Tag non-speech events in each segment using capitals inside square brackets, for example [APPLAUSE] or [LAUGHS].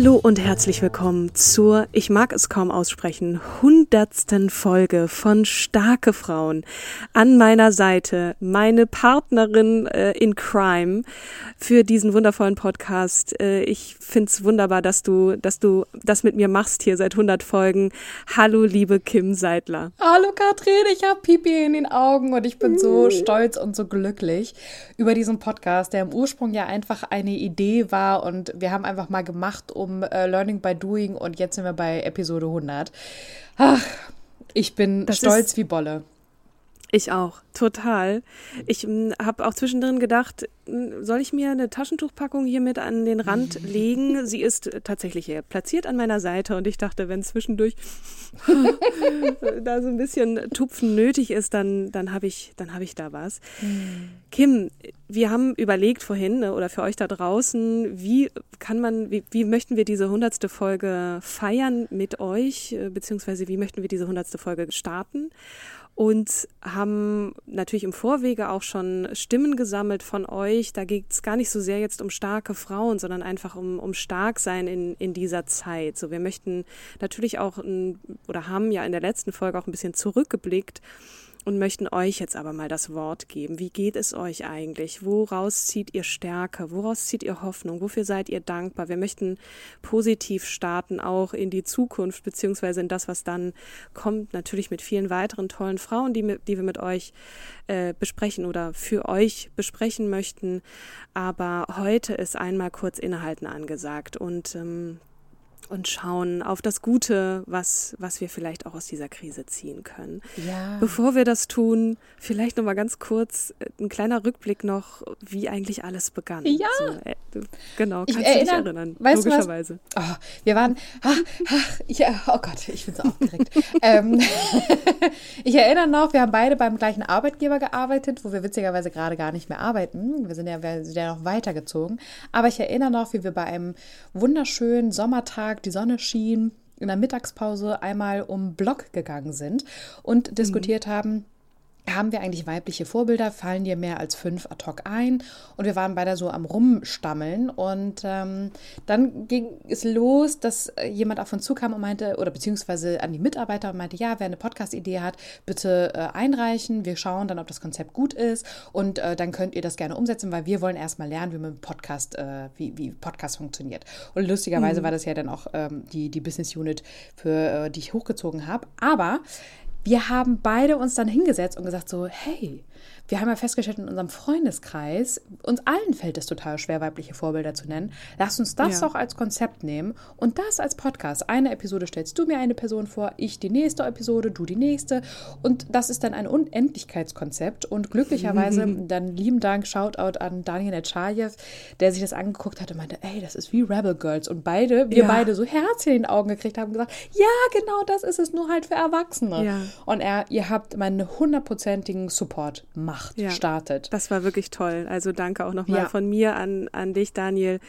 Hallo und herzlich willkommen zur, ich mag es kaum aussprechen, hundertsten Folge von Starke Frauen. An meiner Seite meine Partnerin äh, in Crime für diesen wundervollen Podcast. Äh, ich find's wunderbar, dass du, dass du das mit mir machst hier seit 100 Folgen. Hallo, liebe Kim Seidler. Hallo Katrin, ich habe Pipi in den Augen und ich bin so stolz und so glücklich über diesen Podcast, der im Ursprung ja einfach eine Idee war und wir haben einfach mal gemacht um äh, Learning by Doing und jetzt sind wir bei Episode 100. Ach, ich bin Das stolz wie Bolle. Ich auch, total. Ich habe auch zwischendrin gedacht, m, soll ich mir eine Taschentuchpackung hier mit an den Rand [LAUGHS] legen? Sie ist tatsächlich hier platziert an meiner Seite und ich dachte, wenn zwischendurch [LAUGHS] da so ein bisschen Tupfen nötig ist, dann, dann habe ich, dann habe ich da was. Kim, wir haben überlegt vorhin ne, oder für euch da draußen, wie kann man, wie, wie möchten wir diese hundertste Folge feiern mit euch, äh, beziehungsweise wie möchten wir diese hundertste Folge starten? Und haben natürlich im Vorwege auch schon Stimmen gesammelt von euch. Da geht es gar nicht so sehr jetzt um starke Frauen, sondern einfach um, um stark sein in, in dieser Zeit. So, wir möchten natürlich auch ein, oder haben ja in der letzten Folge auch ein bisschen zurückgeblickt und möchten euch jetzt aber mal das Wort geben. Wie geht es euch eigentlich? Woraus zieht ihr Stärke? Woraus zieht ihr Hoffnung? Wofür seid ihr dankbar? Wir möchten positiv starten, auch in die Zukunft, beziehungsweise in das, was dann kommt, natürlich mit vielen weiteren tollen Frauen, die, die wir mit euch äh, besprechen oder für euch besprechen möchten. Aber heute ist einmal kurz innehalten angesagt und ähm, und schauen auf das Gute, was, was wir vielleicht auch aus dieser Krise ziehen können. Ja. Bevor wir das tun, vielleicht noch mal ganz kurz äh, ein kleiner Rückblick noch, wie eigentlich alles begann. Ja. So, äh, genau, Ich kannst du dich erinnern, weißt du was? logischerweise. Oh, wir waren, ach, ach, ja, oh Gott, ich bin so aufgeregt. [LAUGHS] ähm, [LAUGHS] ich erinnere noch, wir haben beide beim gleichen Arbeitgeber gearbeitet, wo wir witzigerweise gerade gar nicht mehr arbeiten. Wir sind ja, wir sind ja noch weitergezogen. Aber ich erinnere noch, wie wir bei einem wunderschönen Sommertag, die Sonne schien, in der Mittagspause einmal um Block gegangen sind und diskutiert haben, haben wir eigentlich weibliche Vorbilder? Fallen dir mehr als fünf ad hoc ein? Und wir waren beide so am Rumstammeln. Und ähm, dann ging es los, dass äh, jemand auf uns zukam und meinte, oder beziehungsweise an die Mitarbeiter und meinte, ja, wer eine Podcast-Idee hat, bitte äh, einreichen. Wir schauen dann, ob das Konzept gut ist. Und äh, dann könnt ihr das gerne umsetzen, weil wir wollen erstmal lernen, wie man mit Podcast, äh, wie, wie Podcast funktioniert. Und lustigerweise war das ja dann auch ähm, die, die Business Unit, für äh, die ich hochgezogen habe. Aber wir haben beide uns dann hingesetzt und gesagt so, hey, wir haben ja festgestellt in unserem Freundeskreis, uns allen fällt es total schwer, weibliche Vorbilder zu nennen. Lass uns das Ja. doch als Konzept nehmen und das als Podcast. Eine Episode stellst du mir eine Person vor, ich die nächste Episode, du die nächste. Und das ist dann ein Unendlichkeitskonzept. Und glücklicherweise, [LAUGHS] dann lieben Dank, Shoutout an Daniel Nechayev, der sich das angeguckt hat und meinte, ey, das ist wie Rebel Girls. Und beide, wir Ja. beide so Herzchen in den Augen gekriegt haben und gesagt, ja, genau das ist es, nur halt für Erwachsene. Ja. Und er, ihr habt meinen hundertprozentigen Support, Macht, Ja. startet. Das war wirklich toll. Also danke auch nochmal Ja. von mir an, an dich, Daniel.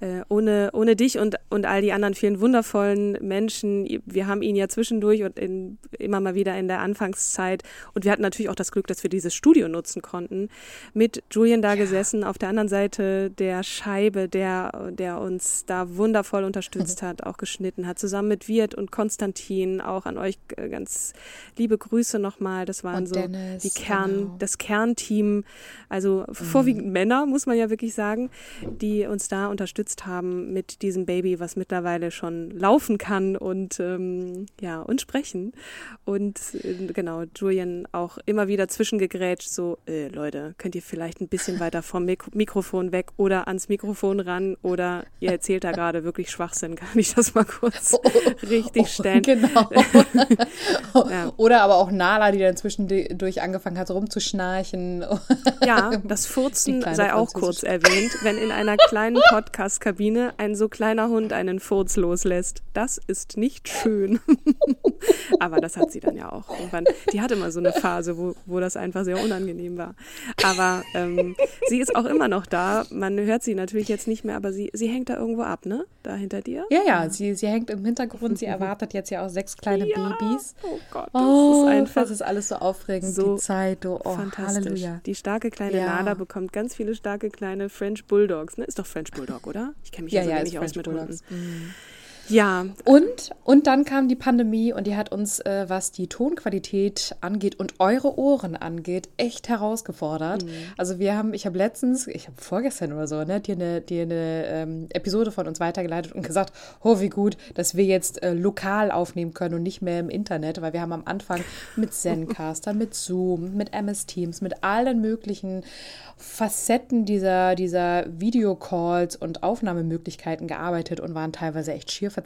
Äh, ohne, ohne dich und, und all die anderen vielen wundervollen Menschen. Wir haben ihn ja zwischendurch und in, immer mal wieder in der Anfangszeit. Und wir hatten natürlich auch das Glück, dass wir dieses Studio nutzen konnten. Mit Julian da gesessen, auf der anderen Seite der Scheibe, der, der uns da wundervoll unterstützt [LAUGHS] hat, auch geschnitten hat, zusammen mit Wirt und Konstantin. Auch an euch äh, ganz liebe Grüße nochmal. Das waren Und so Dennis, die Kern, genau. das Kernteam, also mhm. vorwiegend Männer, muss man ja wirklich sagen, die uns da unterstützt haben mit diesem Baby, was mittlerweile schon laufen kann und ähm, ja, und sprechen. Und äh, genau, Julian auch immer wieder zwischengegrätscht, so, äh, Leute, könnt ihr vielleicht ein bisschen weiter vom Mik Mikrofon weg oder ans Mikrofon ran oder ihr erzählt da gerade wirklich Schwachsinn, kann ich das mal kurz oh, richtig stellen. Genau. [LAUGHS] ja. Oder aber auch Nala, die dann zwischendurch angefangen hat, rumzuschnarchen. Ja, [LAUGHS] das Furzen sei auch kurz erwähnt, wenn in einer kleinen [LAUGHS] Podcast-Kabine ein so kleiner Hund einen Furz loslässt. Das ist nicht schön. [LAUGHS] aber das hat sie dann ja auch irgendwann. Die hatte mal so eine Phase, wo, wo das einfach sehr unangenehm war. Aber ähm, sie ist auch immer noch da. Man hört sie natürlich jetzt nicht mehr, aber sie, sie hängt da irgendwo ab, ne? Da hinter dir? Ja, ja, sie, sie hängt im Hintergrund. Sie erwartet jetzt ja auch sechs kleine ja. Babys. Oh Gott, das oh, ist einfach. Das ist alles so aufregend, so die Zeit. Oh, oh fantastisch. Halleluja. Die starke kleine ja. Nala bekommt ganz viele starke kleine French Bulldogs. Ne? Ist doch French Bulldog, oder? Ich kenne mich ja, ja so wenig aus mit Bulldogs. Hunden. Mhm. Ja. Und, und dann kam die Pandemie und die hat uns, äh, was die Tonqualität angeht und eure Ohren angeht, echt herausgefordert. Mhm. Also wir haben, ich habe letztens, ich habe vorgestern oder so, ne, dir eine, dir eine ähm, Episode von uns weitergeleitet und gesagt, oh, wie gut, dass wir jetzt äh, lokal aufnehmen können und nicht mehr im Internet, weil wir haben am Anfang mit Zencaster, [LAUGHS] mit Zoom, mit MS Teams, mit allen möglichen Facetten dieser, dieser Videocalls und Aufnahmemöglichkeiten gearbeitet und waren teilweise echt schier verzweifelt,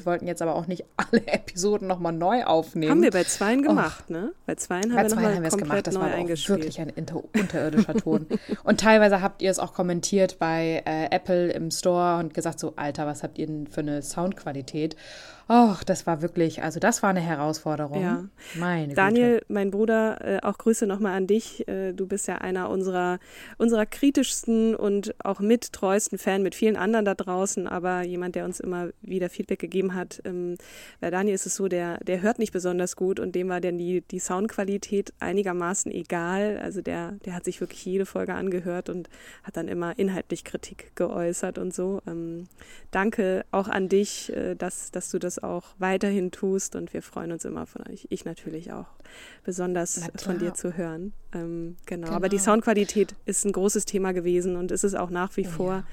ja. wollten jetzt aber auch nicht [LAUGHS] alle Episoden nochmal neu aufnehmen. Haben wir bei zweien gemacht, oh. ne? Bei zweien haben bei wir nochmal haben wir es gemacht. Das war wirklich ein unterirdischer Ton. und teilweise habt ihr es auch kommentiert bei äh, Apple im Store und gesagt so, Alter, was habt ihr denn für eine Soundqualität? Och, das war wirklich, also das war eine Herausforderung. Ja. Meine Daniel, Güte. mein Bruder, äh, auch Grüße nochmal an dich. Äh, du bist ja einer unserer, unserer kritischsten und auch mit treuesten Fan mit vielen anderen da draußen, aber jemand, der uns immer wieder Feedback gegeben hat. Ähm, bei Daniel ist es so, der, der hört nicht besonders gut und dem war denn die, die Soundqualität einigermaßen egal. Also der, der hat sich wirklich jede Folge angehört und hat dann immer inhaltlich Kritik geäußert und so. Ähm, danke auch an dich, äh, dass, dass du das auch weiterhin tust und wir freuen uns immer von euch. Ich natürlich auch besonders von dir zu hören. Ähm, genau. genau. aber die Soundqualität ist ein großes Thema gewesen und ist es auch nach wie oh, vor. Ja.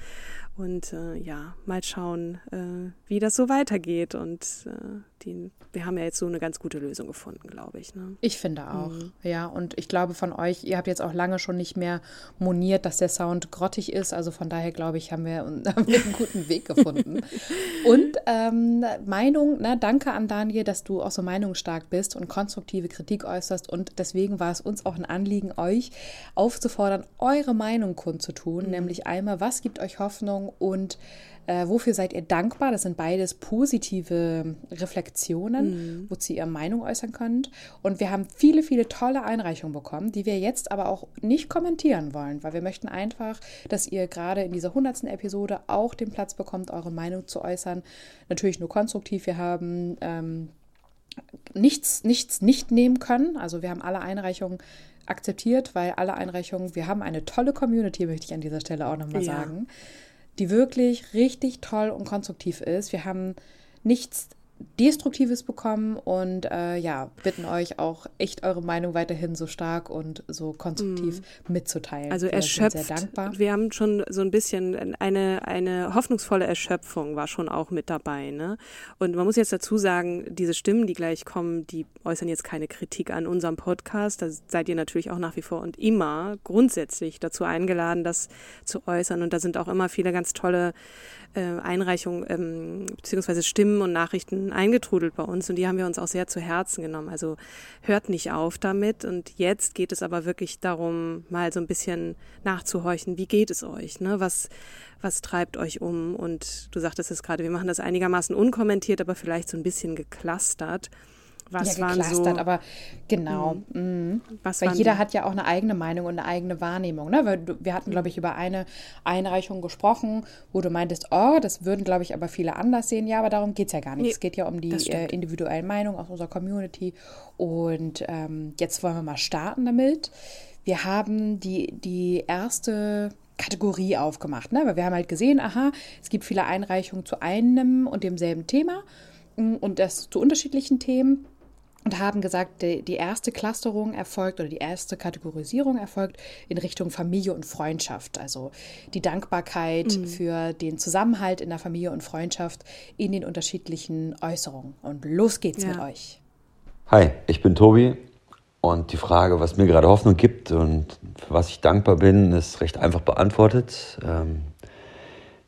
Und äh, ja, mal schauen, äh, wie das so weitergeht. Und äh, die, wir haben ja jetzt so eine ganz gute Lösung gefunden, glaube ich. Ne? Ich finde auch, mhm. ja. Und ich glaube von euch, ihr habt jetzt auch lange schon nicht mehr moniert, dass der Sound grottig ist. Also von daher glaube ich, haben wir, [LAUGHS] haben wir einen guten Weg gefunden. [LAUGHS] und ähm, Meinung, na, danke an Daniel, dass du auch so meinungsstark bist und konstruktive Kritik äußerst. Und deswegen war es uns auch ein Anliegen, euch aufzufordern, eure Meinung kundzutun. Mhm. Nämlich einmal, was gibt euch Hoffnung? und äh, wofür seid ihr dankbar? Das sind beides positive Reflexionen, mhm. wozu ihr Meinung äußern könnt. Und wir haben viele, viele tolle Einreichungen bekommen, die wir jetzt aber auch nicht kommentieren wollen, weil wir möchten einfach, dass ihr gerade in dieser hundertsten Episode auch den Platz bekommt, eure Meinung zu äußern. Natürlich nur konstruktiv. Wir haben ähm, nichts, nichts nicht nehmen können. Also wir haben alle Einreichungen akzeptiert, weil alle Einreichungen, wir haben eine tolle Community, möchte ich an dieser Stelle auch nochmal ja. sagen die wirklich richtig toll und konstruktiv ist. Wir haben nichts Destruktives bekommen und äh, ja, bitten euch auch echt eure Meinung weiterhin so stark und so konstruktiv mm. mitzuteilen. Also wir erschöpft. Sind sehr dankbar. Wir haben schon so ein bisschen eine, eine hoffnungsvolle Erschöpfung war schon auch mit dabei. Ne? Und man muss jetzt dazu sagen, diese Stimmen, die gleich kommen, die äußern jetzt keine Kritik an unserem Podcast. Da seid ihr natürlich auch nach wie vor und immer grundsätzlich dazu eingeladen, das zu äußern. Und da sind auch immer viele ganz tolle äh, Einreichungen ähm, beziehungsweise Stimmen und Nachrichten eingetrudelt bei uns und die haben wir uns auch sehr zu Herzen genommen. Also hört nicht auf damit und jetzt geht es aber wirklich darum, mal so ein bisschen nachzuhorchen, wie geht es euch, ne? Was was treibt euch um? Und du sagtest es gerade, wir machen das einigermaßen unkommentiert, aber vielleicht so ein bisschen geklustert. Was ja, waren so, aber genau. Mhm. Was Weil jeder die? hat ja auch eine eigene Meinung und eine eigene Wahrnehmung. Ne? Du, wir hatten, glaube ich, über eine Einreichung gesprochen, wo du meintest, oh, das würden, glaube ich, aber viele anders sehen. Ja, aber darum geht es ja gar nicht. Nee, es geht ja um die äh, individuellen Meinungen aus unserer Community. Und ähm, jetzt wollen wir mal starten damit. Wir haben die, die erste Kategorie aufgemacht. Ne? Weil wir haben halt gesehen, aha, es gibt viele Einreichungen zu einem und demselben Thema mm, und das zu unterschiedlichen Themen. Und haben gesagt, die, die, erste Clusterung erfolgt oder die erste Kategorisierung erfolgt in Richtung Familie und Freundschaft. Also die Dankbarkeit mhm. für den Zusammenhalt in der Familie und Freundschaft in den unterschiedlichen Äußerungen. Und los geht's ja. mit euch. Hi, ich bin Tobi und die Frage, was mir gerade Hoffnung gibt und für was ich dankbar bin, ist recht einfach beantwortet. Ähm,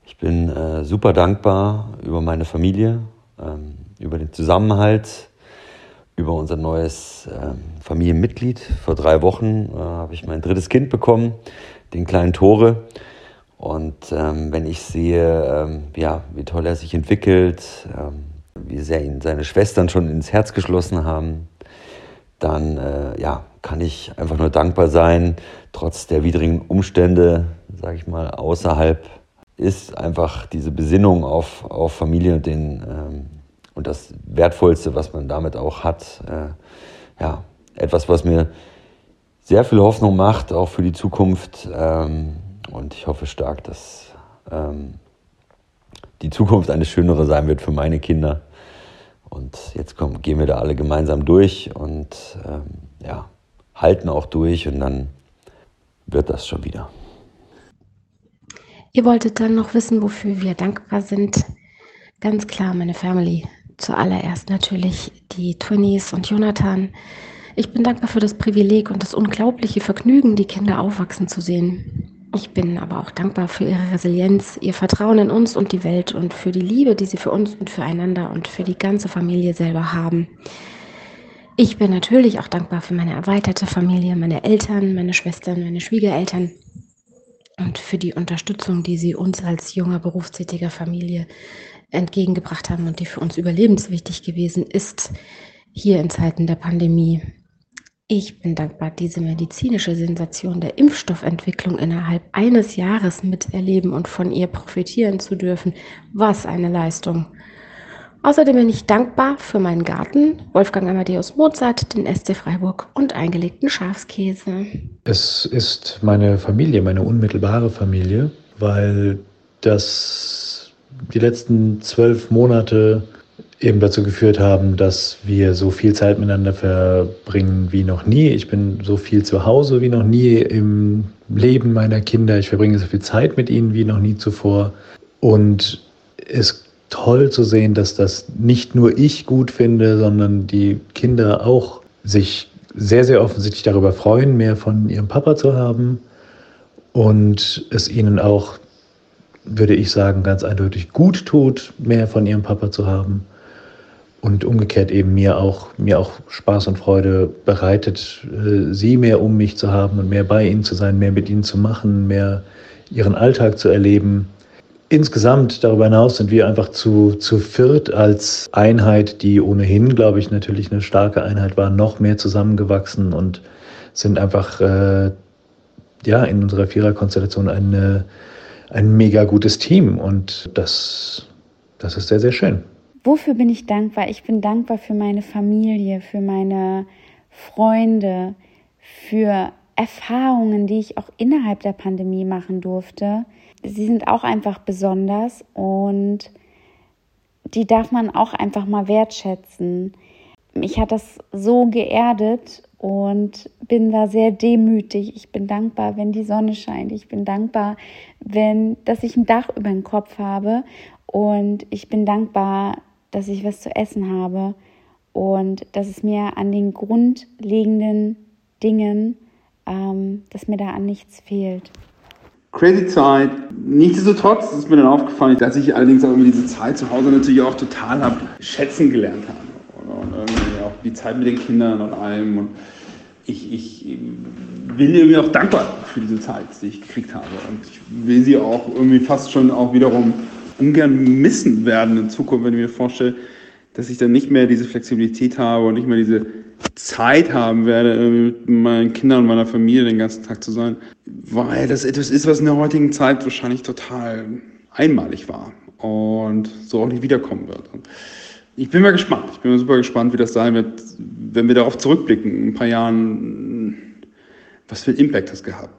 ich bin äh, super dankbar über meine Familie, ähm, über den Zusammenhalt über unser neues ähm, Familienmitglied. Vor drei Wochen äh, habe ich mein drittes Kind bekommen, den kleinen Tore. Und ähm, wenn ich sehe, ähm, ja, wie toll er sich entwickelt, ähm, wie sehr ihn seine Schwestern schon ins Herz geschlossen haben, dann äh, ja, kann ich einfach nur dankbar sein, trotz der widrigen Umstände, sage ich mal, außerhalb ist einfach diese Besinnung auf, auf Familie und den ähm, und das Wertvollste, was man damit auch hat. Äh, ja, etwas, was mir sehr viel Hoffnung macht, auch für die Zukunft. Ähm, und ich hoffe stark, dass ähm, die Zukunft eine schönere sein wird für meine Kinder. Und jetzt kommen, gehen wir da alle gemeinsam durch und ähm, ja, halten auch durch und dann wird das schon wieder. Ihr wolltet dann noch wissen, wofür wir dankbar sind. Ganz klar, meine Family zuallererst natürlich die Twinnies und Jonathan. Ich bin dankbar für das Privileg und das unglaubliche Vergnügen, die Kinder aufwachsen zu sehen. Ich bin aber auch dankbar für ihre Resilienz, ihr Vertrauen in uns und die Welt und für die Liebe, die sie für uns und füreinander und für die ganze Familie selber haben. Ich bin natürlich auch dankbar für meine erweiterte Familie, meine Eltern, meine Schwestern, meine Schwiegereltern und für die Unterstützung, die sie uns als junger berufstätiger Familie entgegengebracht haben und die für uns überlebenswichtig gewesen ist, hier in Zeiten der Pandemie. Ich bin dankbar, diese medizinische Sensation der Impfstoffentwicklung innerhalb eines Jahres miterleben und von ihr profitieren zu dürfen. Was eine Leistung. Außerdem bin ich dankbar für meinen Garten, Wolfgang Amadeus Mozart, den SC Freiburg und eingelegten Schafskäse. Es ist meine Familie, meine unmittelbare Familie, weil das die letzten zwölf Monate eben dazu geführt haben, dass wir so viel Zeit miteinander verbringen wie noch nie. Ich bin so viel zu Hause wie noch nie im Leben meiner Kinder. Ich verbringe so viel Zeit mit ihnen wie noch nie zuvor. Und es ist toll zu sehen, dass das nicht nur ich gut finde, sondern die Kinder auch sich sehr, sehr offensichtlich darüber freuen, mehr von ihrem Papa zu haben und es ihnen auch würde ich sagen, ganz eindeutig gut tut, mehr von ihrem Papa zu haben. Und umgekehrt eben mir auch, mir auch Spaß und Freude bereitet, äh, sie mehr um mich zu haben und mehr bei ihnen zu sein, mehr mit ihnen zu machen, mehr ihren Alltag zu erleben. Insgesamt darüber hinaus sind wir einfach zu, zu viert als Einheit, die ohnehin, glaube ich, natürlich eine starke Einheit war, noch mehr zusammengewachsen und sind einfach äh, ja, in unserer Viererkonstellation eine, ein mega gutes Team und das, das ist sehr, sehr schön. Wofür bin ich dankbar? Ich bin dankbar für meine Familie, für meine Freunde, für Erfahrungen, die ich auch innerhalb der Pandemie machen durfte. Sie sind auch einfach besonders und die darf man auch einfach mal wertschätzen. Mich hat das so geerdet und bin da sehr demütig. Ich bin dankbar, wenn die Sonne scheint. Ich bin dankbar, wenn, dass ich ein Dach über dem Kopf habe und ich bin dankbar, dass ich was zu essen habe und dass es mir an den grundlegenden Dingen, ähm, dass mir da an nichts fehlt. Crazy Zeit. Nichtsdestotrotz ist mir dann aufgefallen, dass ich allerdings auch diese Zeit zu Hause natürlich auch total habe schätzen gelernt habe. Und irgendwie auch die Zeit mit den Kindern und allem. Und ich, ich bin irgendwie auch dankbar für diese Zeit, die ich gekriegt habe. Und ich will sie auch irgendwie fast schon auch wiederum ungern missen werden in Zukunft, wenn ich mir vorstelle, dass ich dann nicht mehr diese Flexibilität habe und nicht mehr diese Zeit haben werde, mit meinen Kindern und meiner Familie den ganzen Tag zu sein, weil das etwas ist, was in der heutigen Zeit wahrscheinlich total einmalig war und so auch nicht wiederkommen wird. Und ich bin mal gespannt. Ich bin mal super gespannt, wie das sein wird, wenn wir darauf zurückblicken, in ein paar Jahren, was für einen Impact das gehabt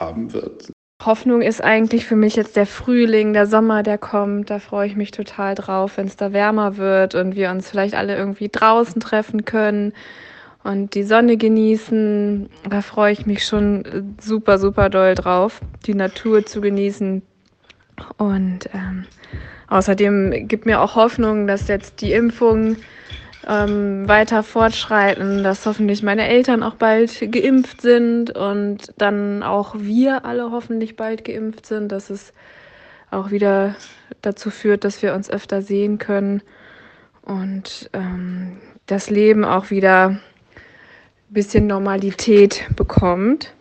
haben wird. Hoffnung ist eigentlich für mich jetzt der Frühling, der Sommer, der kommt. Da freue ich mich total drauf, wenn es da wärmer wird und wir uns vielleicht alle irgendwie draußen treffen können und die Sonne genießen. Da freue ich mich schon super, super doll drauf, die Natur zu genießen. Und ähm, außerdem gibt mir auch Hoffnung, dass jetzt die Impfungen ähm, weiter fortschreiten, dass hoffentlich meine Eltern auch bald geimpft sind und dann auch wir alle hoffentlich bald geimpft sind, dass es auch wieder dazu führt, dass wir uns öfter sehen können und ähm, das Leben auch wieder ein bisschen Normalität bekommt.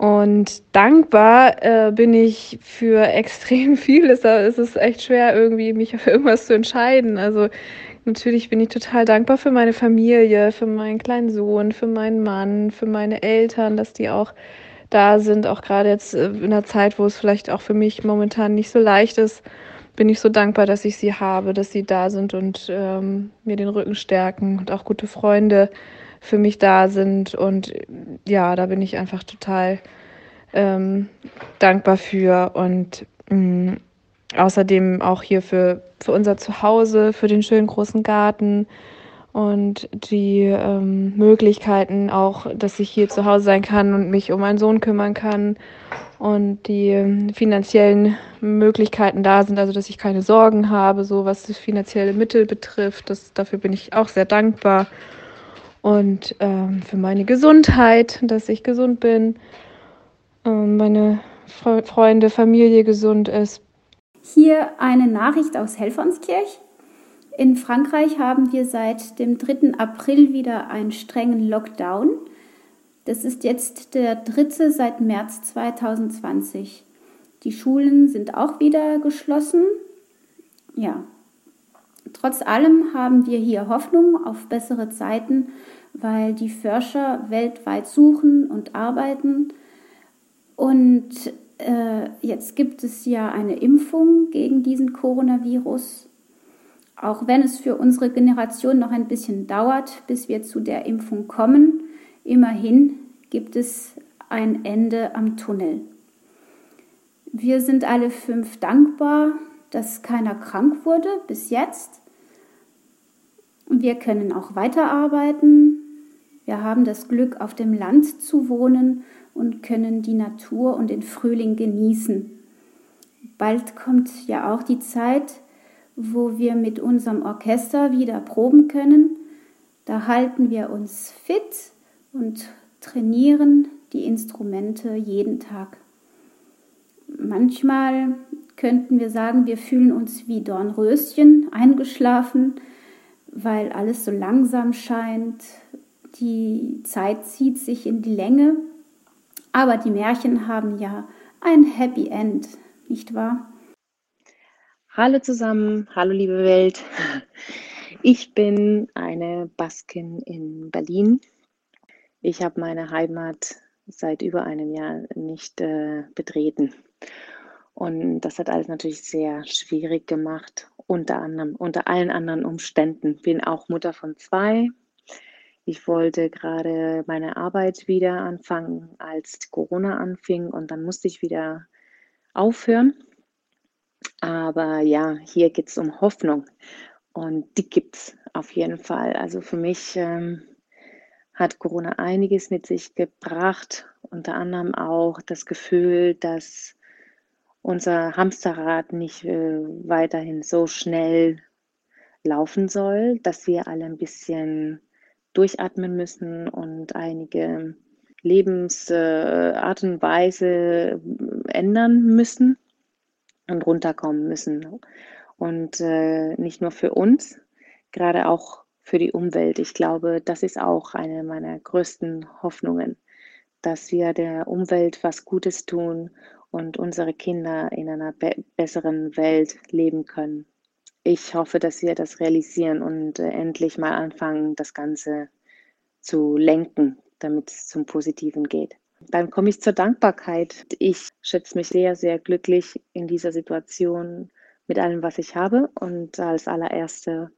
Und dankbar äh, bin ich für [LAUGHS] extrem vieles. Da ist es echt schwer, irgendwie mich für irgendwas zu entscheiden. Also Natürlich bin ich total dankbar für meine Familie, für meinen kleinen Sohn, für meinen Mann, für meine Eltern, dass die auch da sind, auch gerade jetzt äh, in einer Zeit, wo es vielleicht auch für mich momentan nicht so leicht ist, bin ich so dankbar, dass ich sie habe, dass sie da sind und ähm, mir den Rücken stärken und auch gute Freunde für mich da sind. Und ja, da bin ich einfach total ähm, dankbar für und mh, mm, außerdem auch hier für, für unser Zuhause, für den schönen großen Garten und die ähm, Möglichkeiten auch, dass ich hier zu Hause sein kann und mich um meinen Sohn kümmern kann und die ähm, finanziellen Möglichkeiten da sind, also dass ich keine Sorgen habe, so was das finanzielle Mittel betrifft. Das, dafür bin ich auch sehr dankbar. Und ähm, für meine Gesundheit, dass ich gesund bin, ähm, meine Freunde, Familie gesund ist hier eine Nachricht aus Helfernskirch. In Frankreich haben wir seit dem 3. April wieder einen strengen Lockdown. Das ist jetzt der dritte seit März 2020. Die Schulen sind auch wieder geschlossen. Ja. Trotz allem haben wir hier Hoffnung auf bessere Zeiten, weil die Forscher weltweit suchen und arbeiten. Und äh, jetzt gibt es ja eine Impfung gegen diesen Coronavirus. Auch wenn es für unsere Generation noch ein bisschen dauert, bis wir zu der Impfung kommen, immerhin gibt es ein Ende am Tunnel. Wir sind alle fünf dankbar, dass keiner krank wurde bis jetzt. Und wir können auch weiterarbeiten. Wir haben das Glück, auf dem Land zu wohnen und können die Natur und den Frühling genießen. Bald kommt ja auch die Zeit, wo wir mit unserem Orchester wieder proben können. Da halten wir uns fit und trainieren die Instrumente jeden Tag. Manchmal könnten wir sagen, wir fühlen uns wie Dornröschen eingeschlafen, weil alles so langsam scheint. Die Zeit zieht sich in die Länge aber die Märchen haben ja ein Happy End, nicht wahr? Hallo zusammen, hallo liebe Welt. Ich bin eine Baskin in Berlin. Ich habe meine Heimat seit über einem Jahr nicht äh, betreten. Und das hat alles natürlich sehr schwierig gemacht, unter anderem, unter allen anderen Umständen. Bin auch Mutter von zwei, ich wollte gerade meine Arbeit wieder anfangen, als Corona anfing und dann musste ich wieder aufhören. Aber ja, hier geht es um Hoffnung und die gibt es auf jeden Fall. Also für mich ähm, hat Corona einiges mit sich gebracht, unter anderem auch das Gefühl, dass unser Hamsterrad nicht äh, weiterhin so schnell laufen soll, dass wir alle ein bisschen durchatmen müssen und einige Lebensart und Weise ändern müssen und runterkommen müssen. Und äh, nicht nur für uns, gerade auch für die Umwelt. Ich glaube, das ist auch eine meiner größten Hoffnungen, dass wir der Umwelt was Gutes tun und unsere Kinder in einer be besseren Welt leben können ich hoffe, dass wir das realisieren und äh, endlich mal anfangen, das Ganze zu lenken, damit es zum Positiven geht. Dann komme ich zur Dankbarkeit. Ich schätze mich sehr, sehr glücklich in dieser Situation mit allem, was ich habe. Und als allererste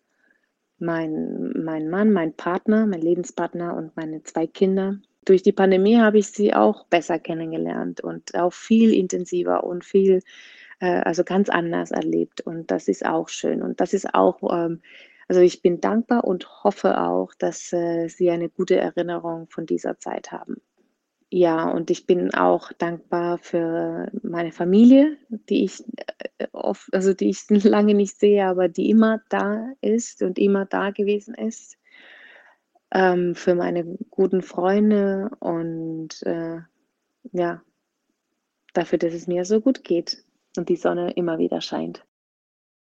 mein, mein Mann, mein Partner, mein Lebenspartner und meine zwei Kinder. Durch die Pandemie habe ich sie auch besser kennengelernt und auch viel intensiver und viel, äh, also ganz anders erlebt. Und das ist auch schön. Und das ist auch, ähm, also ich bin dankbar und hoffe auch, dass äh, Sie eine gute Erinnerung von dieser Zeit haben. Ja, und ich bin auch dankbar für meine Familie, die ich äh, oft, also die ich [LAUGHS] lange nicht sehe, aber die immer da ist und immer da gewesen ist ähm, für meine guten Freunde und äh, ja, dafür, dass es mir so gut geht und die Sonne immer wieder scheint.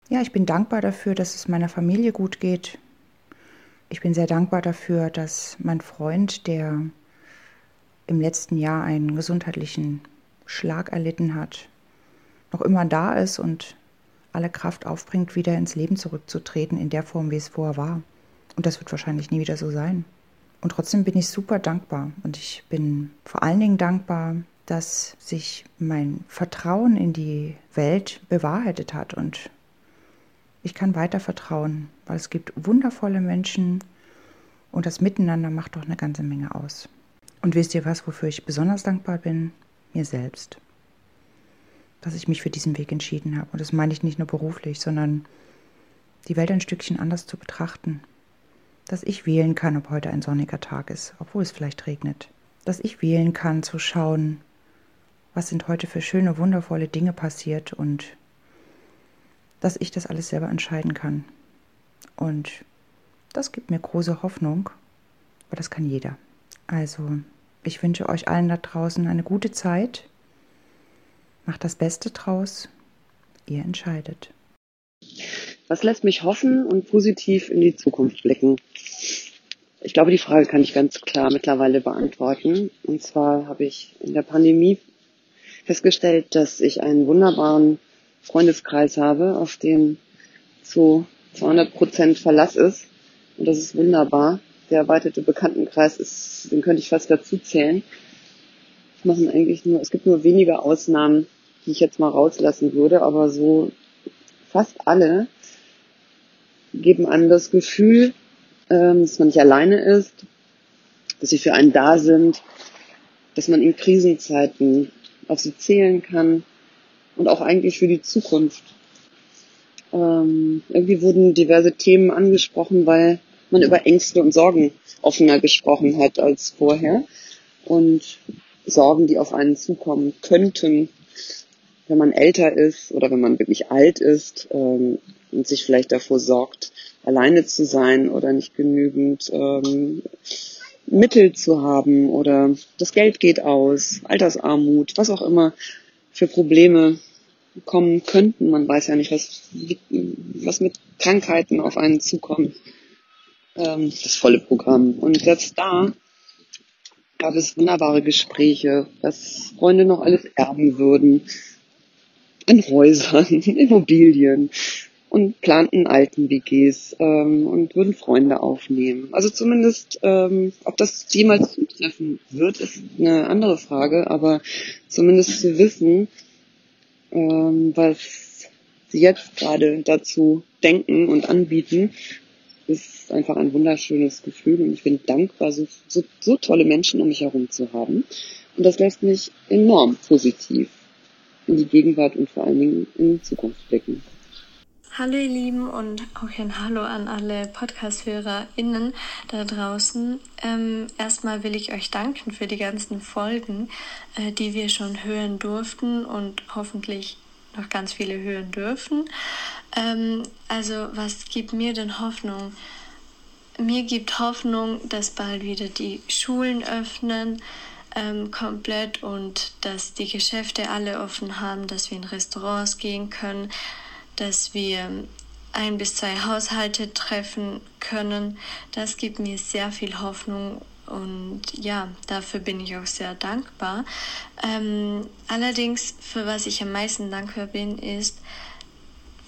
Ja, ich bin dankbar dafür, dass es meiner Familie gut geht. Ich bin sehr dankbar dafür, dass mein Freund, der im letzten Jahr einen gesundheitlichen Schlag erlitten hat, noch immer da ist und alle Kraft aufbringt, wieder ins Leben zurückzutreten in der Form, wie es vorher war. Und das wird wahrscheinlich nie wieder so sein. Und trotzdem bin ich super dankbar. Und ich bin vor allen Dingen dankbar, dass sich mein Vertrauen in die Welt bewahrheitet hat. Und ich kann weiter vertrauen, weil es gibt wundervolle Menschen und das Miteinander macht doch eine ganze Menge aus. Und wisst ihr was, wofür ich besonders dankbar bin? Mir selbst. Dass ich mich für diesen Weg entschieden habe. Und das meine ich nicht nur beruflich, sondern die Welt ein Stückchen anders zu betrachten dass ich wählen kann, ob heute ein sonniger Tag ist, obwohl es vielleicht regnet. Dass ich wählen kann, zu schauen, was sind heute für schöne, wundervolle Dinge passiert und dass ich das alles selber entscheiden kann. Und das gibt mir große Hoffnung, aber das kann jeder. Also, ich wünsche euch allen da draußen eine gute Zeit. Macht das Beste draus. Ihr entscheidet. Was lässt mich hoffen und positiv in die Zukunft blicken? Ich glaube, die Frage kann ich ganz klar mittlerweile beantworten. Und zwar habe ich in der Pandemie festgestellt, dass ich einen wunderbaren Freundeskreis habe, auf dem zu 200 Prozent Verlass ist. Und das ist wunderbar. Der erweiterte Bekanntenkreis ist, den könnte ich fast dazu zählen. Es machen eigentlich nur, es gibt nur wenige Ausnahmen, die ich jetzt mal rauslassen würde, aber so fast alle geben einem das Gefühl, ähm, dass man nicht alleine ist, dass sie für einen da sind, dass man in Krisenzeiten auf sie zählen kann und auch eigentlich für die Zukunft. Ähm, irgendwie wurden diverse Themen angesprochen, weil man über Ängste und Sorgen offener gesprochen hat als vorher und Sorgen, die auf einen zukommen könnten, wenn man älter ist oder wenn man wirklich alt ist ähm, und sich vielleicht davor sorgt, alleine zu sein oder nicht genügend ähm, Mittel zu haben oder das Geld geht aus, Altersarmut, was auch immer für Probleme kommen könnten. Man weiß ja nicht, was, was mit Krankheiten auf einen zukommt. Ähm, das volle Programm. Und selbst da gab es wunderbare Gespräche, was Freunde noch alles erben würden, in Häusern, [LAUGHS] Immobilien und planten alten WGs ähm, und würden Freunde aufnehmen. Also zumindest, ähm, ob das jemals zutreffen wird, ist eine andere Frage, aber zumindest zu wissen, ähm, was sie jetzt gerade dazu denken und anbieten, ist einfach ein wunderschönes Gefühl und ich bin dankbar, so, so, so tolle Menschen um mich herum zu haben. Und das lässt mich enorm positiv in die Gegenwart und vor allen Dingen in die Zukunft blicken. Hallo ihr Lieben und auch ein Hallo an alle Podcast-HörerInnen da draußen. Ähm, erstmal will ich euch danken für die ganzen Folgen, äh, die wir schon hören durften und hoffentlich noch ganz viele hören dürfen. Ähm, also was gibt mir denn Hoffnung? Mir gibt Hoffnung, dass bald wieder die Schulen öffnen ähm, komplett und dass die Geschäfte alle offen haben, dass wir in Restaurants gehen können, dass wir ein bis zwei Haushalte treffen können. Das gibt mir sehr viel Hoffnung und ja, dafür bin ich auch sehr dankbar. Ähm, allerdings, für was ich am meisten dankbar bin, ist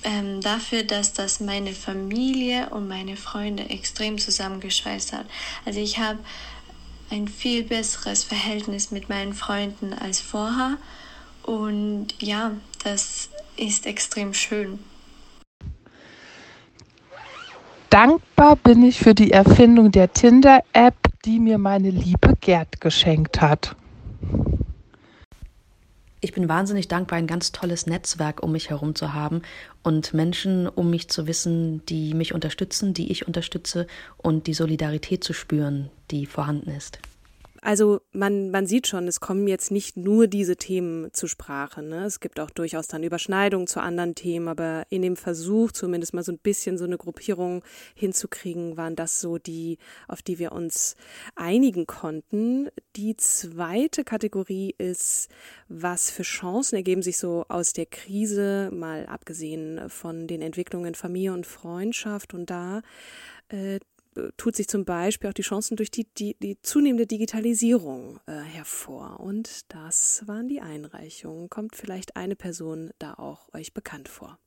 ähm, dafür, dass das meine Familie und meine Freunde extrem zusammengeschweißt hat. Also ich habe ein viel besseres Verhältnis mit meinen Freunden als vorher und ja, das ist extrem schön. Dankbar bin ich für die Erfindung der Tinder-App, die mir meine liebe Gerd geschenkt hat. Ich bin wahnsinnig dankbar, ein ganz tolles Netzwerk um mich herum zu haben und Menschen um mich zu wissen, die mich unterstützen, die ich unterstütze und die Solidarität zu spüren, die vorhanden ist. Also man, man sieht schon, es kommen jetzt nicht nur diese Themen zu Sprache. Ne? Es gibt auch durchaus dann Überschneidungen zu anderen Themen, aber in dem Versuch, zumindest mal so ein bisschen so eine Gruppierung hinzukriegen, waren das so die, auf die wir uns einigen konnten. Die zweite Kategorie ist, was für Chancen ergeben sich so aus der Krise, mal abgesehen von den Entwicklungen Familie und Freundschaft. Und da äh, tut sich zum Beispiel auch die Chancen durch die, die, die zunehmende Digitalisierung äh, hervor. Und das waren die Einreichungen. Kommt vielleicht eine Person da auch euch bekannt vor?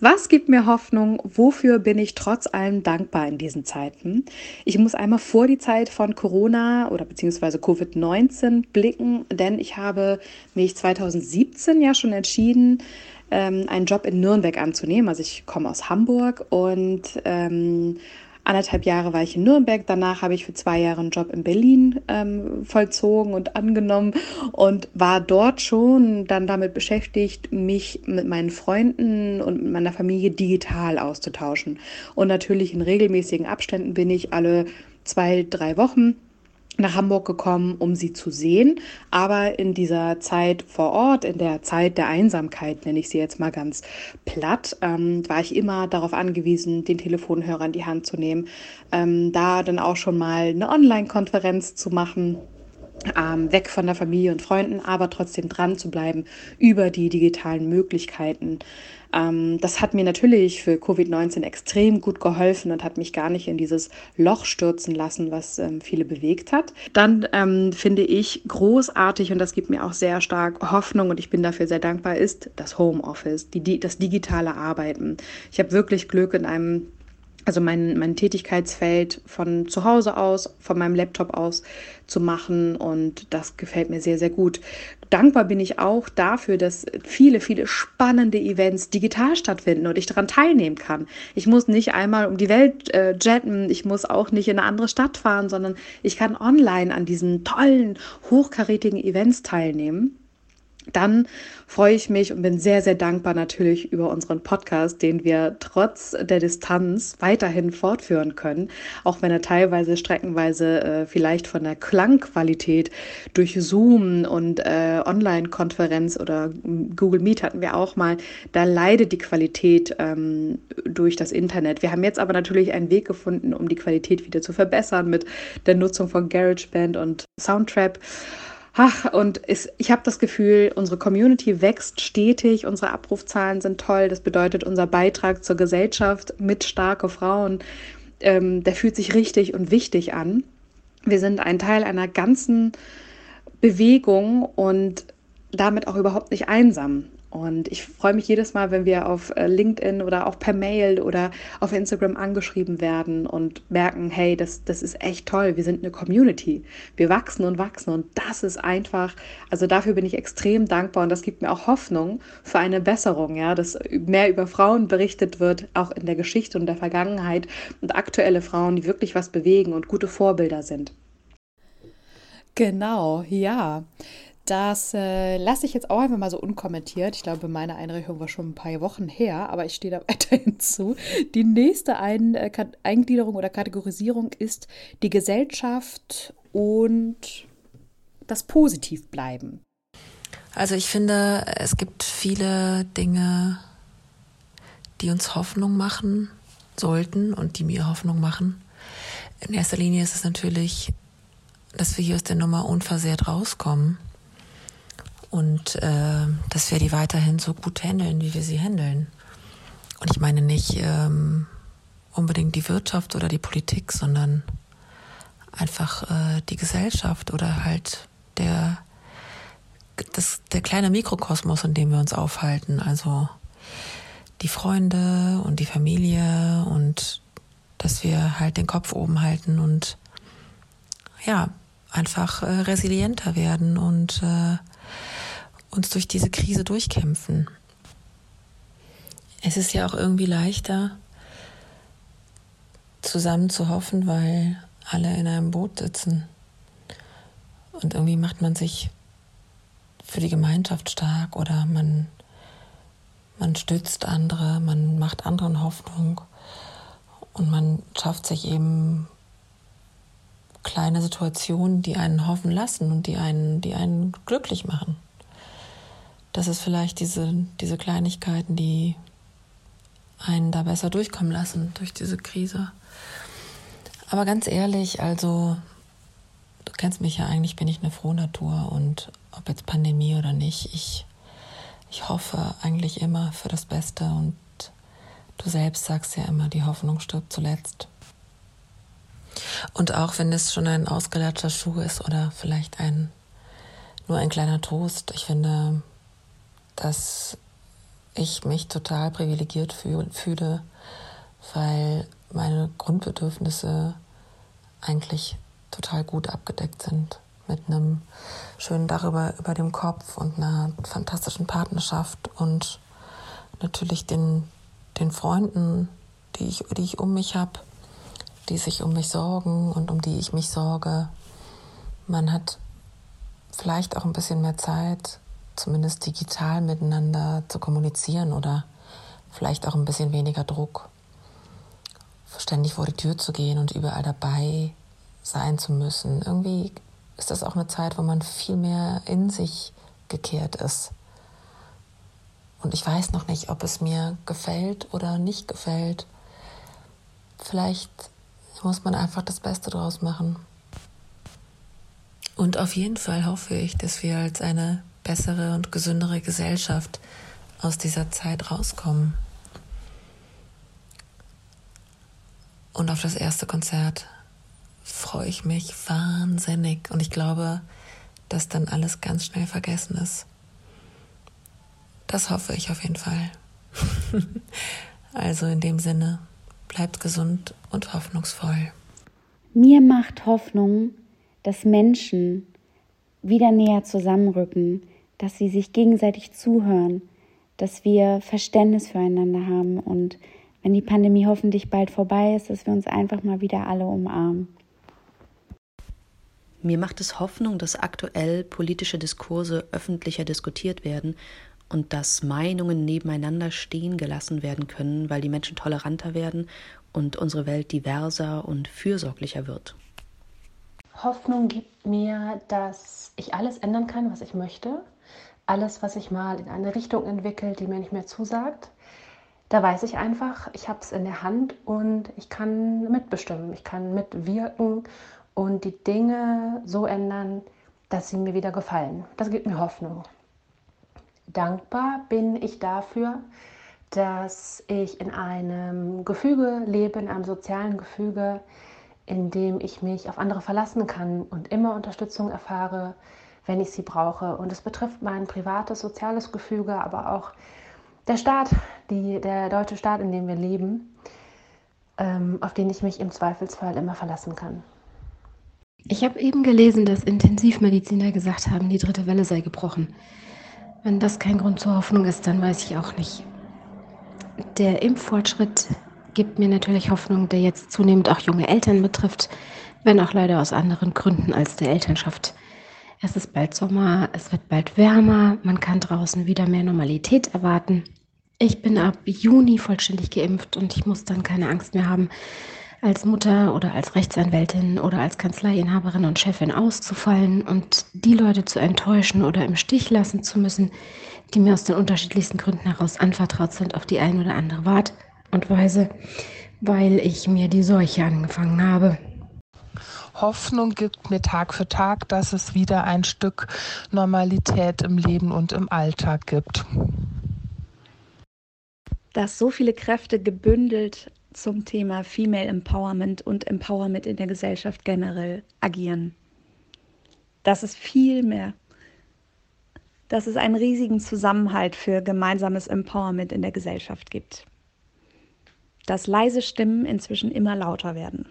Was gibt mir Hoffnung? Wofür bin ich trotz allem dankbar in diesen Zeiten? Ich muss einmal vor die Zeit von Corona oder beziehungsweise Covid-19 blicken, denn ich habe mich 2017 ja schon entschieden, ähm, einen Job in Nürnberg anzunehmen. Also ich komme aus Hamburg und ähm, Anderthalb Jahre war ich in Nürnberg, danach habe ich für zwei Jahre einen Job in Berlin ähm, vollzogen und angenommen und war dort schon dann damit beschäftigt, mich mit meinen Freunden und mit meiner Familie digital auszutauschen. Und natürlich in regelmäßigen Abständen bin ich alle zwei, drei Wochen nach Hamburg gekommen, um sie zu sehen. Aber in dieser Zeit vor Ort, in der Zeit der Einsamkeit, nenne ich sie jetzt mal ganz platt, ähm, war ich immer darauf angewiesen, den Telefonhörer in die Hand zu nehmen, ähm, da dann auch schon mal eine Online-Konferenz zu machen ähm, weg von der Familie und Freunden, aber trotzdem dran zu bleiben über die digitalen Möglichkeiten. Ähm, das hat mir natürlich für Covid-19 extrem gut geholfen und hat mich gar nicht in dieses Loch stürzen lassen, was ähm, viele bewegt hat. Dann ähm, finde ich großartig und das gibt mir auch sehr stark Hoffnung und ich bin dafür sehr dankbar, ist das Homeoffice, die, die, das digitale Arbeiten. Ich habe wirklich Glück in einem also mein, mein Tätigkeitsfeld von zu Hause aus, von meinem Laptop aus zu machen und das gefällt mir sehr, sehr gut. Dankbar bin ich auch dafür, dass viele, viele spannende Events digital stattfinden und ich daran teilnehmen kann. Ich muss nicht einmal um die Welt äh, jetten, ich muss auch nicht in eine andere Stadt fahren, sondern ich kann online an diesen tollen, hochkarätigen Events teilnehmen dann freue ich mich und bin sehr, sehr dankbar natürlich über unseren Podcast, den wir trotz der Distanz weiterhin fortführen können, auch wenn er teilweise streckenweise äh, vielleicht von der Klangqualität durch Zoom und äh, Online-Konferenz oder Google Meet hatten wir auch mal, da leidet die Qualität ähm, durch das Internet. Wir haben jetzt aber natürlich einen Weg gefunden, um die Qualität wieder zu verbessern mit der Nutzung von GarageBand und Soundtrap. Ach, und es, ich habe das Gefühl, unsere Community wächst stetig, unsere Abrufzahlen sind toll. Das bedeutet, unser Beitrag zur Gesellschaft mit starke Frauen, ähm, der fühlt sich richtig und wichtig an. Wir sind ein Teil einer ganzen Bewegung und damit auch überhaupt nicht einsam. Und ich freue mich jedes Mal, wenn wir auf äh, LinkedIn oder auch per Mail oder auf Instagram angeschrieben werden und merken, hey, das, das ist echt toll, wir sind eine Community. Wir wachsen und wachsen und das ist einfach, also dafür bin ich extrem dankbar und das gibt mir auch Hoffnung für eine Besserung, ja, dass mehr über Frauen berichtet wird, auch in der Geschichte und der Vergangenheit und aktuelle Frauen, die wirklich was bewegen und gute Vorbilder sind. Genau, ja. Das äh, lasse ich jetzt auch einfach mal so unkommentiert. Ich glaube, meine Einreichung war schon ein paar Wochen her, aber ich stehe da [LAUGHS] weiterhin zu. Die nächste Ein äh, Eingliederung oder Kategorisierung ist die Gesellschaft und das Positivbleiben. Also ich finde, es gibt viele Dinge, die uns Hoffnung machen sollten und die mir Hoffnung machen. In erster Linie ist es natürlich, dass wir hier aus der Nummer unversehrt rauskommen und äh, dass wir die weiterhin so gut handeln, wie wir sie handeln. Und ich meine nicht ähm, unbedingt die Wirtschaft oder die Politik, sondern einfach äh, die Gesellschaft oder halt der, das, der kleine Mikrokosmos, in dem wir uns aufhalten. Also die Freunde und die Familie und dass wir halt den Kopf oben halten und ja, einfach äh, resilienter werden und äh, uns durch diese Krise durchkämpfen. Es ist ja auch irgendwie leichter, zusammen zu hoffen, weil alle in einem Boot sitzen. Und irgendwie macht man sich für die Gemeinschaft stark oder man, man stützt andere, man macht anderen Hoffnung und man schafft sich eben kleine Situationen, die einen hoffen lassen und die einen, die einen glücklich machen. Das ist vielleicht diese, diese Kleinigkeiten, die einen da besser durchkommen lassen durch diese Krise. Aber ganz ehrlich, also du kennst mich ja eigentlich, bin ich eine Frohnatur und ob jetzt Pandemie oder nicht, ich, ich hoffe eigentlich immer für das Beste und du selbst sagst ja immer, die Hoffnung stirbt zuletzt. Und auch wenn es schon ein ausgelatschter Schuh ist oder vielleicht ein nur ein kleiner Trost, ich finde, dass ich mich total privilegiert fühle, weil meine Grundbedürfnisse eigentlich total gut abgedeckt sind. Mit einem schönen Dach über, über dem Kopf und einer fantastischen Partnerschaft und natürlich den, den Freunden, die ich, die ich um mich habe, die sich um mich sorgen und um die ich mich sorge. Man hat vielleicht auch ein bisschen mehr Zeit, zumindest digital miteinander zu kommunizieren oder vielleicht auch ein bisschen weniger Druck. Ständig vor die Tür zu gehen und überall dabei sein zu müssen. Irgendwie ist das auch eine Zeit, wo man viel mehr in sich gekehrt ist. Und ich weiß noch nicht, ob es mir gefällt oder nicht gefällt. Vielleicht muss man einfach das Beste draus machen. Und auf jeden Fall hoffe ich, dass wir als eine bessere und gesündere Gesellschaft aus dieser Zeit rauskommen. Und auf das erste Konzert freue ich mich wahnsinnig. Und ich glaube, dass dann alles ganz schnell vergessen ist. Das hoffe ich auf jeden Fall. [LAUGHS] also in dem Sinne, bleibt gesund und hoffnungsvoll. Mir macht Hoffnung, dass Menschen wieder näher zusammenrücken, dass sie sich gegenseitig zuhören, dass wir Verständnis füreinander haben und wenn die Pandemie hoffentlich bald vorbei ist, dass wir uns einfach mal wieder alle umarmen. Mir macht es Hoffnung, dass aktuell politische Diskurse öffentlicher diskutiert werden und dass Meinungen nebeneinander stehen gelassen werden können, weil die Menschen toleranter werden und unsere Welt diverser und fürsorglicher wird. Hoffnung gibt mir, dass ich alles ändern kann, was ich möchte. Alles, was sich mal in eine Richtung entwickelt, die mir nicht mehr zusagt. Da weiß ich einfach, ich habe es in der Hand und ich kann mitbestimmen, ich kann mitwirken und die Dinge so ändern, dass sie mir wieder gefallen. Das gibt mir Hoffnung. Dankbar bin ich dafür, dass ich in einem Gefüge lebe, in einem sozialen Gefüge, in dem ich mich auf andere verlassen kann und immer Unterstützung erfahre, wenn ich sie brauche. Und es betrifft mein privates, soziales Gefüge, aber auch der Staat, die, der deutsche Staat, in dem wir leben, ähm, auf den ich mich im Zweifelsfall immer verlassen kann. Ich habe eben gelesen, dass Intensivmediziner gesagt haben, die dritte Welle sei gebrochen. Wenn das kein Grund zur Hoffnung ist, dann weiß ich auch nicht. Der Impffortschritt gibt mir natürlich Hoffnung, der jetzt zunehmend auch junge Eltern betrifft, wenn auch leider aus anderen Gründen als der Elternschaft. Es ist bald Sommer, es wird bald wärmer, man kann draußen wieder mehr Normalität erwarten. Ich bin ab Juni vollständig geimpft und ich muss dann keine Angst mehr haben, als Mutter oder als Rechtsanwältin oder als Kanzleiinhaberin und Chefin auszufallen und die Leute zu enttäuschen oder im Stich lassen zu müssen, die mir aus den unterschiedlichsten Gründen heraus anvertraut sind auf die eine oder andere Art und Weise, weil ich mir die Seuche angefangen habe. Hoffnung gibt mir Tag für Tag, dass es wieder ein Stück Normalität im Leben und im Alltag gibt. Dass so viele Kräfte gebündelt zum Thema Female Empowerment und Empowerment in der Gesellschaft generell agieren. Das ist viel mehr. Dass es einen riesigen Zusammenhalt für gemeinsames Empowerment in der Gesellschaft gibt. Dass leise Stimmen inzwischen immer lauter werden.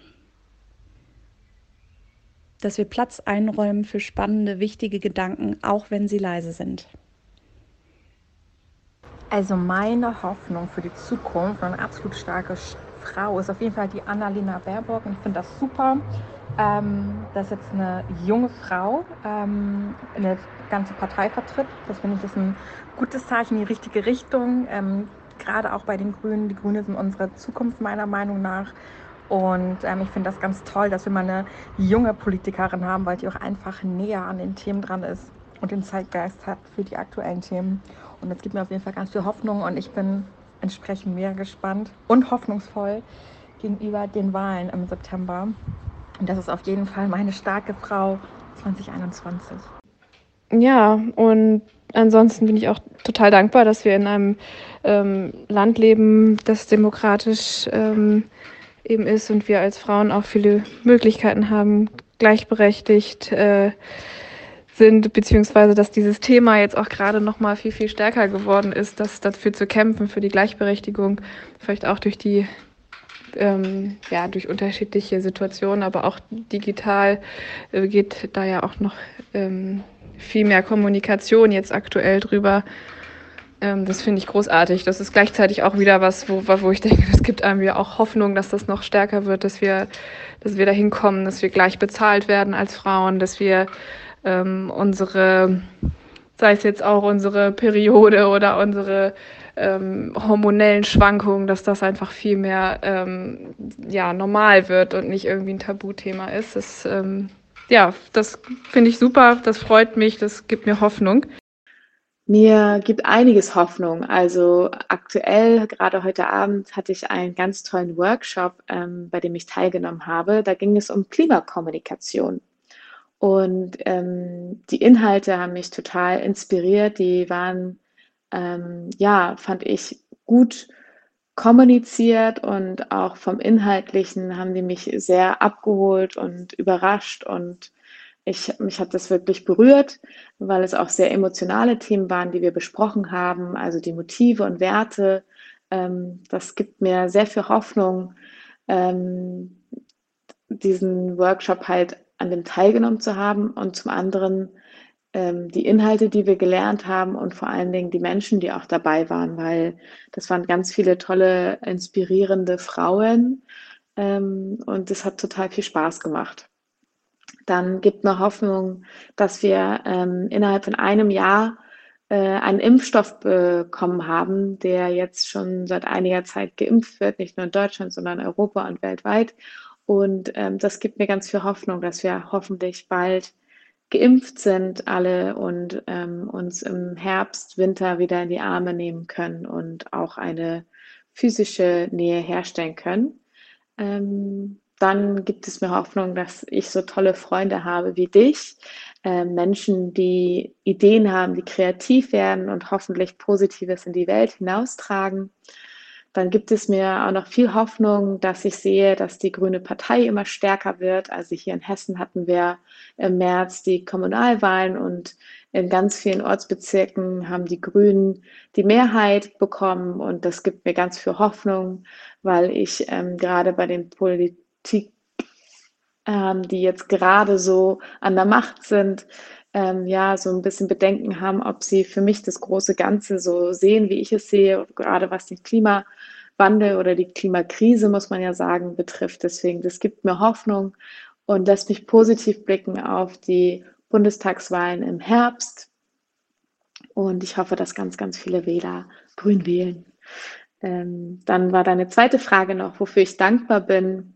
Dass wir Platz einräumen für spannende, wichtige Gedanken, auch wenn sie leise sind. Also meine Hoffnung für die Zukunft und eine absolut starke Frau ist auf jeden Fall die Annalena Baerbock und ich finde das super, ähm, dass jetzt eine junge Frau ähm, eine ganze Partei vertritt. Das finde ich das ein gutes Zeichen in die richtige Richtung. Ähm, gerade auch bei den Grünen. Die Grünen sind unsere Zukunft meiner Meinung nach. Und ähm, ich finde das ganz toll, dass wir mal eine junge Politikerin haben, weil die auch einfach näher an den Themen dran ist und den Zeitgeist hat für die aktuellen Themen. Und das gibt mir auf jeden Fall ganz viel Hoffnung und ich bin entsprechend mehr gespannt und hoffnungsvoll gegenüber den Wahlen im September. Und das ist auf jeden Fall meine starke Frau 2021. Ja, und ansonsten bin ich auch total dankbar, dass wir in einem ähm, Land leben, das demokratisch ähm, eben ist und wir als Frauen auch viele Möglichkeiten haben, gleichberechtigt äh, sind, beziehungsweise dass dieses Thema jetzt auch gerade noch mal viel, viel stärker geworden ist, dass dafür zu kämpfen, für die Gleichberechtigung, vielleicht auch durch die ähm, ja, durch unterschiedliche Situationen, aber auch digital äh, geht da ja auch noch ähm, viel mehr Kommunikation jetzt aktuell drüber. Ähm, das finde ich großartig. Das ist gleichzeitig auch wieder was, wo, wo ich denke, [LAUGHS] das gibt einem ja auch Hoffnung, dass das noch stärker wird, dass wir, dass wir dahin kommen, dass wir gleich bezahlt werden als Frauen, dass wir ähm, unsere, sei es jetzt auch unsere Periode oder unsere ähm, hormonellen Schwankungen, dass das einfach viel mehr ähm, ja, normal wird und nicht irgendwie ein Tabuthema ist. Das, ähm, ja, das finde ich super, das freut mich, das gibt mir Hoffnung. Mir gibt einiges Hoffnung. Also aktuell, gerade heute Abend, hatte ich einen ganz tollen Workshop, ähm, bei dem ich teilgenommen habe. Da ging es um Klimakommunikation. Und ähm, die Inhalte haben mich total inspiriert. Die waren, ähm, ja, fand ich gut kommuniziert und auch vom Inhaltlichen haben die mich sehr abgeholt und überrascht und ich, mich hat das wirklich berührt, weil es auch sehr emotionale Themen waren, die wir besprochen haben, also die Motive und Werte. Ähm, das gibt mir sehr viel Hoffnung, ähm, diesen Workshop halt an dem teilgenommen zu haben und zum anderen ähm, die Inhalte, die wir gelernt haben und vor allen Dingen die Menschen, die auch dabei waren, weil das waren ganz viele tolle, inspirierende Frauen ähm, und es hat total viel Spaß gemacht dann gibt mir Hoffnung, dass wir ähm, innerhalb von einem Jahr äh, einen Impfstoff bekommen haben, der jetzt schon seit einiger Zeit geimpft wird, nicht nur in Deutschland, sondern in Europa und weltweit. Und ähm, das gibt mir ganz viel Hoffnung, dass wir hoffentlich bald geimpft sind alle und ähm, uns im Herbst, Winter wieder in die Arme nehmen können und auch eine physische Nähe herstellen können. Ähm, dann gibt es mir Hoffnung, dass ich so tolle Freunde habe wie dich, äh, Menschen, die Ideen haben, die kreativ werden und hoffentlich Positives in die Welt hinaustragen. Dann gibt es mir auch noch viel Hoffnung, dass ich sehe, dass die Grüne Partei immer stärker wird. Also hier in Hessen hatten wir im März die Kommunalwahlen und in ganz vielen Ortsbezirken haben die Grünen die Mehrheit bekommen und das gibt mir ganz viel Hoffnung, weil ich ähm, gerade bei den Polit Politik, ähm, die jetzt gerade so an der Macht sind, ähm, ja, so ein bisschen Bedenken haben, ob sie für mich das große Ganze so sehen, wie ich es sehe, gerade was den Klimawandel oder die Klimakrise, muss man ja sagen, betrifft. Deswegen, das gibt mir Hoffnung und lässt mich positiv blicken auf die Bundestagswahlen im Herbst. Und ich hoffe, dass ganz, ganz viele Wähler grün wählen. Ähm, dann war deine zweite Frage noch, wofür ich dankbar bin.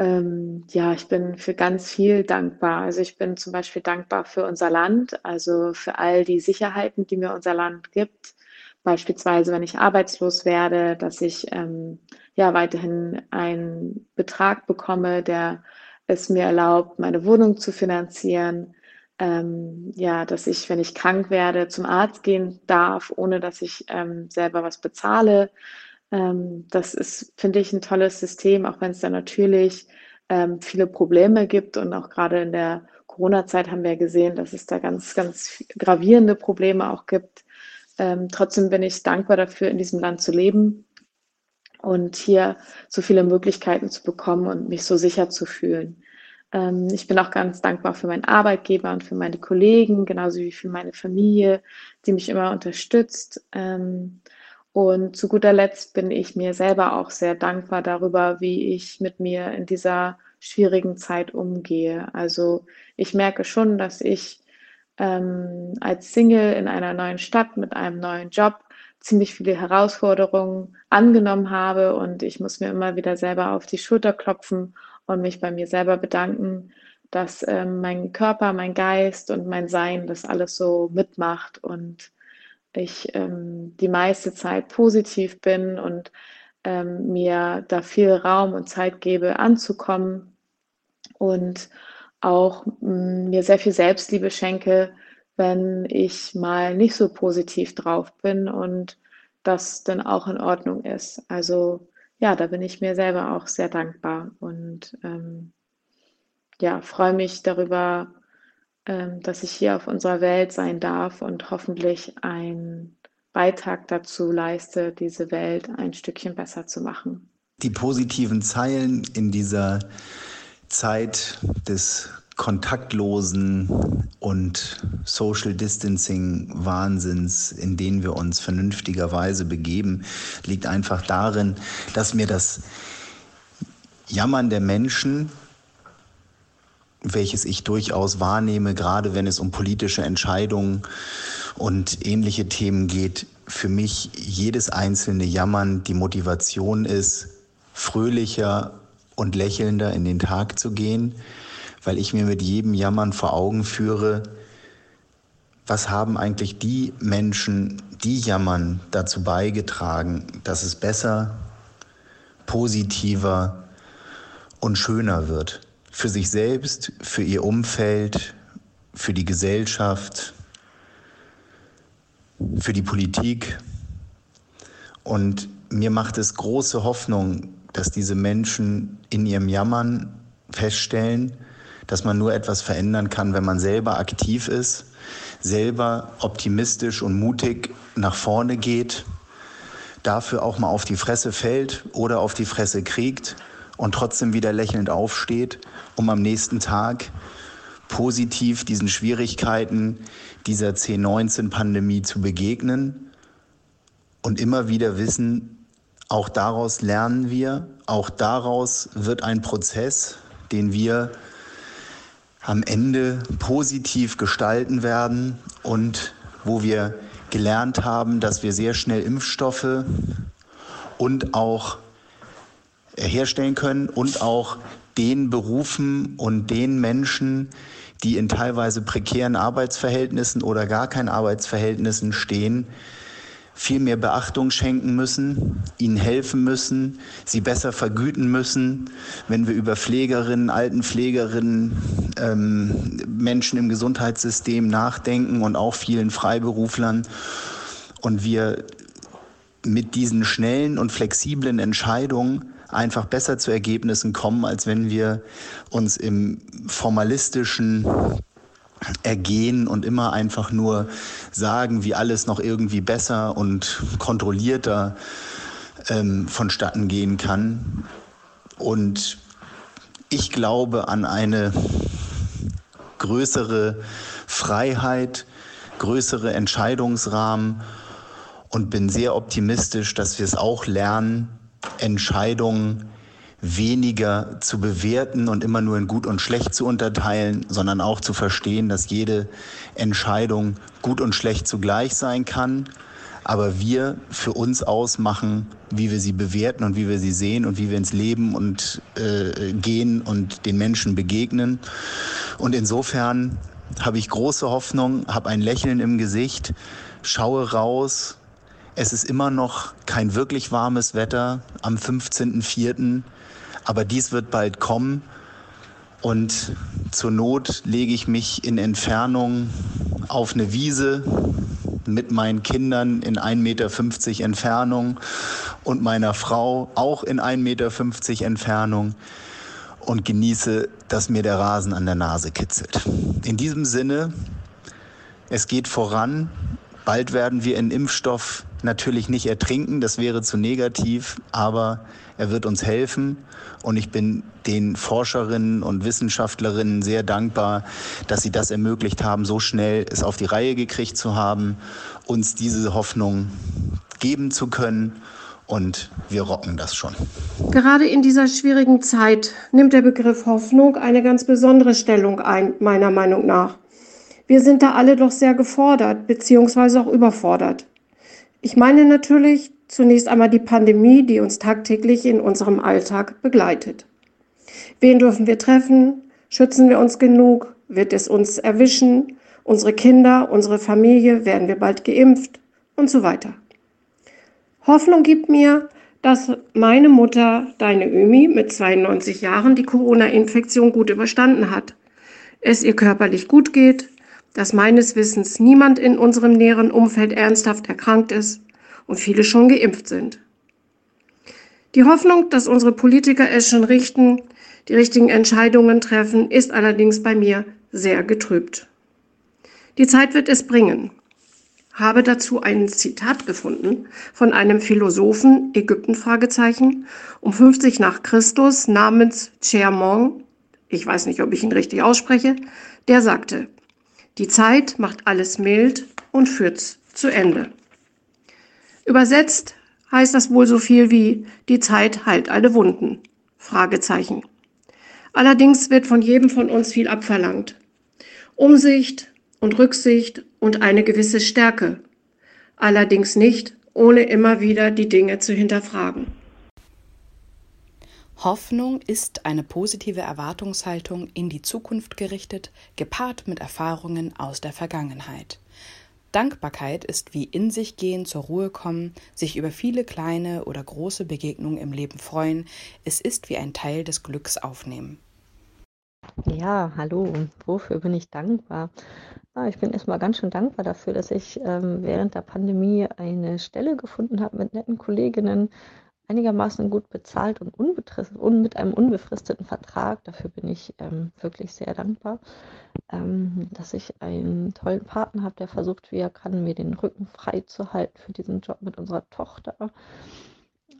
Ähm, ja, ich bin für ganz viel dankbar. Also ich bin zum Beispiel dankbar für unser Land, also für all die Sicherheiten, die mir unser Land gibt. Beispielsweise, wenn ich arbeitslos werde, dass ich ähm, ja weiterhin einen Betrag bekomme, der es mir erlaubt, meine Wohnung zu finanzieren. Ähm, ja, dass ich, wenn ich krank werde, zum Arzt gehen darf, ohne dass ich ähm, selber was bezahle. Ähm, das ist, finde ich, ein tolles System, auch wenn es da natürlich ähm, viele Probleme gibt. Und auch gerade in der Corona-Zeit haben wir gesehen, dass es da ganz, ganz gravierende Probleme auch gibt. Ähm, trotzdem bin ich dankbar dafür, in diesem Land zu leben und hier so viele Möglichkeiten zu bekommen und mich so sicher zu fühlen. Ähm, ich bin auch ganz dankbar für meinen Arbeitgeber und für meine Kollegen, genauso wie für meine Familie, die mich immer unterstützt. Ähm, Und zu guter Letzt bin ich mir selber auch sehr dankbar darüber, wie ich mit mir in dieser schwierigen Zeit umgehe. Also ich merke schon, dass ich ähm, als Single in einer neuen Stadt mit einem neuen Job ziemlich viele Herausforderungen angenommen habe und ich muss mir immer wieder selber auf die Schulter klopfen und mich bei mir selber bedanken, dass ähm, mein Körper, mein Geist und mein Sein das alles so mitmacht und ich ähm, die meiste Zeit positiv bin und ähm, mir da viel Raum und Zeit gebe, anzukommen und auch mh, mir sehr viel Selbstliebe schenke, wenn ich mal nicht so positiv drauf bin und das dann auch in Ordnung ist. Also ja, da bin ich mir selber auch sehr dankbar und ähm, ja, freue mich darüber, ähm, dass ich hier auf unserer Welt sein darf und hoffentlich einen Beitrag dazu leiste, diese Welt ein Stückchen besser zu machen. Die positiven Zeilen in dieser Zeit des kontaktlosen und Social Distancing Wahnsinns, in den wir uns vernünftigerweise begeben, liegt einfach darin, dass mir das Jammern der Menschen welches ich durchaus wahrnehme, gerade wenn es um politische Entscheidungen und ähnliche Themen geht, für mich jedes einzelne Jammern die Motivation ist, fröhlicher und lächelnder in den Tag zu gehen, weil ich mir mit jedem Jammern vor Augen führe, was haben eigentlich die Menschen, die jammern, dazu beigetragen, dass es besser, positiver und schöner wird für sich selbst, für ihr Umfeld, für die Gesellschaft, für die Politik. Und mir macht es große Hoffnung, dass diese Menschen in ihrem Jammern feststellen, dass man nur etwas verändern kann, wenn man selber aktiv ist, selber optimistisch und mutig nach vorne geht, dafür auch mal auf die Fresse fällt oder auf die Fresse kriegt und trotzdem wieder lächelnd aufsteht, um am nächsten Tag positiv diesen Schwierigkeiten dieser C19-Pandemie zu begegnen und immer wieder wissen, auch daraus lernen wir, auch daraus wird ein Prozess, den wir am Ende positiv gestalten werden und wo wir gelernt haben, dass wir sehr schnell Impfstoffe und auch herstellen können und auch den Berufen und den Menschen, die in teilweise prekären Arbeitsverhältnissen oder gar keinen Arbeitsverhältnissen stehen, viel mehr Beachtung schenken müssen, ihnen helfen müssen, sie besser vergüten müssen. Wenn wir über Pflegerinnen, Altenpflegerinnen, ähm, Menschen im Gesundheitssystem nachdenken und auch vielen Freiberuflern und wir mit diesen schnellen und flexiblen Entscheidungen einfach besser zu Ergebnissen kommen, als wenn wir uns im formalistischen ergehen und immer einfach nur sagen, wie alles noch irgendwie besser und kontrollierter ähm, vonstatten gehen kann. Und ich glaube an eine größere Freiheit, größere Entscheidungsrahmen und bin sehr optimistisch, dass wir es auch lernen, Entscheidungen weniger zu bewerten und immer nur in gut und schlecht zu unterteilen, sondern auch zu verstehen, dass jede Entscheidung gut und schlecht zugleich sein kann, aber wir für uns ausmachen, wie wir sie bewerten und wie wir sie sehen und wie wir ins Leben und äh, gehen und den Menschen begegnen. Und insofern habe ich große Hoffnung, habe ein Lächeln im Gesicht, schaue raus es ist immer noch kein wirklich warmes Wetter am 15.04., aber dies wird bald kommen. Und zur Not lege ich mich in Entfernung auf eine Wiese mit meinen Kindern in 1,50 Meter Entfernung und meiner Frau auch in 1,50 Meter Entfernung und genieße, dass mir der Rasen an der Nase kitzelt. In diesem Sinne, es geht voran. Bald werden wir einen Impfstoff natürlich nicht ertrinken, das wäre zu negativ, aber er wird uns helfen. Und ich bin den Forscherinnen und Wissenschaftlerinnen sehr dankbar, dass sie das ermöglicht haben, so schnell es auf die Reihe gekriegt zu haben, uns diese Hoffnung geben zu können. Und wir rocken das schon. Gerade in dieser schwierigen Zeit nimmt der Begriff Hoffnung eine ganz besondere Stellung ein, meiner Meinung nach. Wir sind da alle doch sehr gefordert, beziehungsweise auch überfordert. Ich meine natürlich zunächst einmal die Pandemie, die uns tagtäglich in unserem Alltag begleitet. Wen dürfen wir treffen? Schützen wir uns genug? Wird es uns erwischen? Unsere Kinder, unsere Familie, werden wir bald geimpft? Und so weiter. Hoffnung gibt mir, dass meine Mutter, deine Ömi, mit 92 Jahren die Corona-Infektion gut überstanden hat. Es ihr körperlich gut geht, dass meines Wissens niemand in unserem näheren Umfeld ernsthaft erkrankt ist und viele schon geimpft sind. Die Hoffnung, dass unsere Politiker es schon richten, die richtigen Entscheidungen treffen, ist allerdings bei mir sehr getrübt. Die Zeit wird es bringen. Habe dazu ein Zitat gefunden von einem Philosophen, Ägypten Fragezeichen, um 50 nach Christus namens Chermont, ich weiß nicht, ob ich ihn richtig ausspreche, der sagte, die Zeit macht alles mild und führt's zu Ende. Übersetzt heißt das wohl so viel wie die Zeit heilt alle Wunden. Fragezeichen. Allerdings wird von jedem von uns viel abverlangt. Umsicht und Rücksicht und eine gewisse Stärke. Allerdings nicht, ohne immer wieder die Dinge zu hinterfragen. Hoffnung ist eine positive Erwartungshaltung in die Zukunft gerichtet, gepaart mit Erfahrungen aus der Vergangenheit. Dankbarkeit ist wie in sich gehen, zur Ruhe kommen, sich über viele kleine oder große Begegnungen im Leben freuen. Es ist wie ein Teil des Glücks aufnehmen. Ja, hallo. Wofür bin ich dankbar? Ah, ich bin erstmal ganz schön dankbar dafür, dass ich ähm, während der Pandemie eine Stelle gefunden habe mit netten Kolleginnen, einigermaßen gut bezahlt und, und mit einem unbefristeten Vertrag. Dafür bin ich ähm, wirklich sehr dankbar, ähm, dass ich einen tollen Partner habe, der versucht, wie er kann, mir den Rücken frei zu halten für diesen Job mit unserer Tochter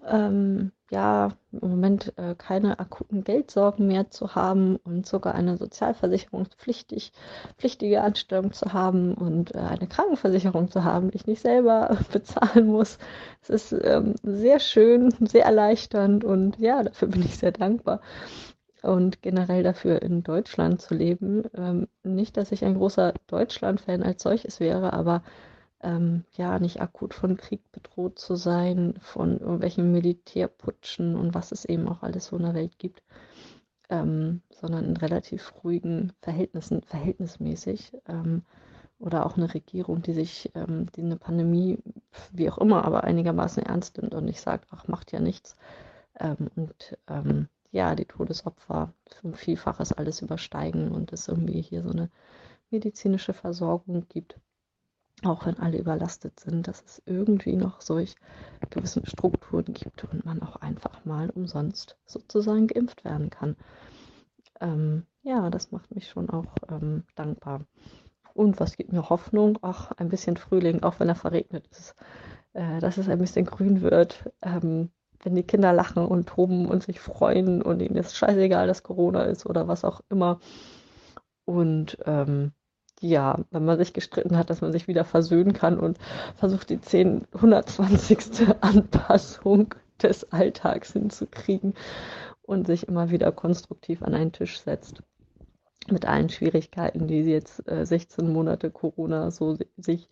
ähm, ja, im Moment äh, keine akuten Geldsorgen mehr zu haben und sogar eine sozialversicherungspflichtige pflichtige Anstellung zu haben und äh, eine Krankenversicherung zu haben, die ich nicht selber [LAUGHS] bezahlen muss. Es ist ähm, sehr schön, sehr erleichternd und ja, dafür bin ich sehr dankbar. Und generell dafür in Deutschland zu leben. Ähm, nicht, dass ich ein großer Deutschland-Fan als solches wäre, aber ähm, ja, nicht akut von Krieg bedroht zu sein, von irgendwelchen Militärputschen und was es eben auch alles so in der Welt gibt, ähm, sondern in relativ ruhigen Verhältnissen, verhältnismäßig. Ähm, oder auch eine Regierung, die sich, ähm, die eine Pandemie, wie auch immer, aber einigermaßen ernst nimmt und nicht sagt, ach, macht ja nichts. Ähm, und ähm, ja, die Todesopfer um Vielfaches alles übersteigen und es irgendwie hier so eine medizinische Versorgung gibt auch wenn alle überlastet sind, dass es irgendwie noch solch gewissen Strukturen gibt und man auch einfach mal umsonst sozusagen geimpft werden kann. Ähm, ja, das macht mich schon auch ähm, dankbar. Und was gibt mir Hoffnung? Ach, ein bisschen Frühling, auch wenn er verregnet ist, äh, dass es ein bisschen grün wird. Ähm, wenn die Kinder lachen und toben und sich freuen und ihnen ist scheißegal, dass Corona ist oder was auch immer. Und ähm, ja, wenn man sich gestritten hat, dass man sich wieder versöhnen kann und versucht, die 10, 120. [LAUGHS] Anpassung des Alltags hinzukriegen und sich immer wieder konstruktiv an einen Tisch setzt. Mit allen Schwierigkeiten, die jetzt äh, 16 Monate Corona so sich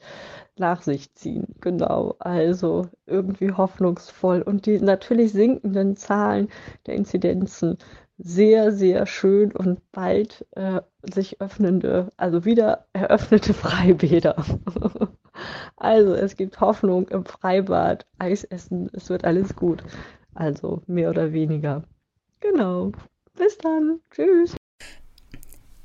nach sich ziehen. Genau, also irgendwie hoffnungsvoll. Und die natürlich sinkenden Zahlen der Inzidenzen sehr, sehr schön und bald äh, sich öffnende, also wieder eröffnete [LAUGHS] Freibäder. also es gibt Hoffnung im Freibad, Eisessen, es wird alles gut. Also mehr oder weniger. Genau. Bis dann. Tschüss.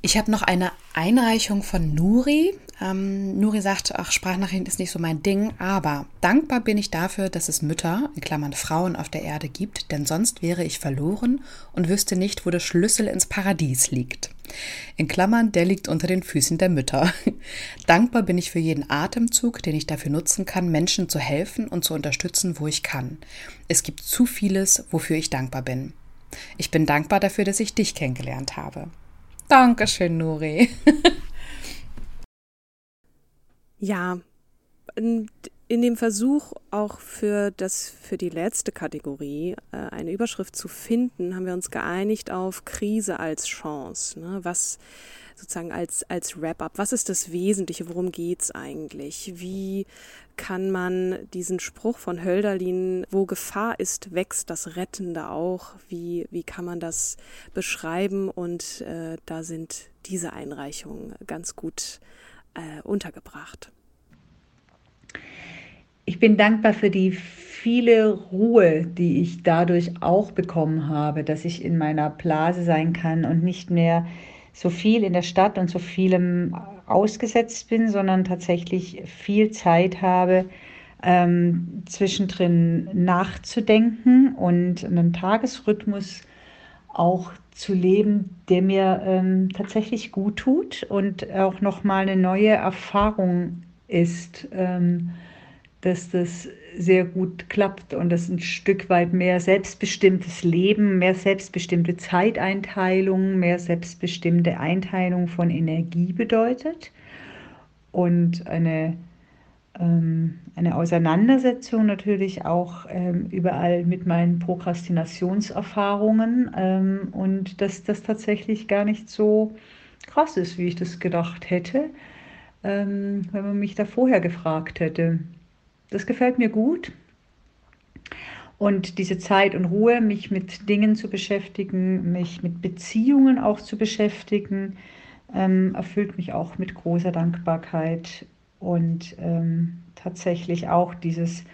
Ich habe noch eine Einreichung von Nuri. Ähm, Nuri sagt, ach, Sprachnachrichten ist nicht so mein Ding, aber dankbar bin ich dafür, dass es Mütter, in Klammern Frauen auf der Erde gibt, denn sonst wäre ich verloren und wüsste nicht, wo der Schlüssel ins Paradies liegt. In Klammern, der liegt unter den Füßen der Mütter. [LAUGHS] dankbar bin ich für jeden Atemzug, den ich dafür nutzen kann, Menschen zu helfen und zu unterstützen, wo ich kann. Es gibt zu vieles, wofür ich dankbar bin. Ich bin dankbar dafür, dass ich dich kennengelernt habe. Dankeschön, Nuri. [LAUGHS] ja, in dem Versuch auch für das für die letzte Kategorie äh, eine Überschrift zu finden, haben wir uns geeinigt auf Krise als Chance. Ne? Was sozusagen als als Wrap-up. Was ist das Wesentliche? Worum geht's eigentlich? Wie kann man diesen Spruch von Hölderlin, wo Gefahr ist, wächst das Rettende auch? Wie wie kann man das beschreiben? Und äh, da sind diese Einreichungen ganz gut äh, untergebracht. Ich bin dankbar für die viele Ruhe, die ich dadurch auch bekommen habe, dass ich in meiner Blase sein kann und nicht mehr so viel in der Stadt und so vielem ausgesetzt bin, sondern tatsächlich viel Zeit habe, ähm, zwischendrin nachzudenken und einen Tagesrhythmus auch zu leben, der mir ähm, tatsächlich gut tut und auch nochmal eine neue Erfahrung ist. Ähm, dass das sehr gut klappt und das ein Stück weit mehr selbstbestimmtes Leben, mehr selbstbestimmte Zeiteinteilung, mehr selbstbestimmte Einteilung von Energie bedeutet und eine, eine Auseinandersetzung natürlich auch ähm, überall mit meinen Prokrastinationserfahrungen ähm, und dass das tatsächlich gar nicht so krass ist, wie ich das gedacht hätte, ähm, wenn man mich da vorher gefragt hätte. Das gefällt mir gut. Und diese Zeit und Ruhe, mich mit Dingen zu beschäftigen, mich mit Beziehungen auch zu beschäftigen, ähm, erfüllt mich auch mit großer Dankbarkeit. Und ähm, tatsächlich auch dieses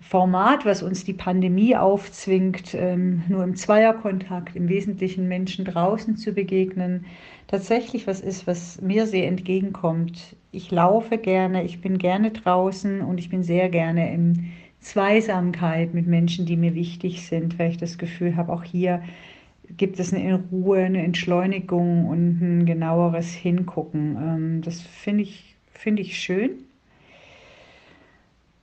Format, was uns die Pandemie aufzwingt, ähm, nur im Zweierkontakt, im Wesentlichen Menschen draußen zu begegnen, tatsächlich was ist, was mir sehr entgegenkommt. Ich laufe gerne, ich bin gerne draußen und ich bin sehr gerne in Zweisamkeit mit Menschen, die mir wichtig sind, weil ich das Gefühl habe, auch hier gibt es eine Ruhe, eine Entschleunigung und ein genaueres Hingucken. Ähm, das finde ich, find ich schön.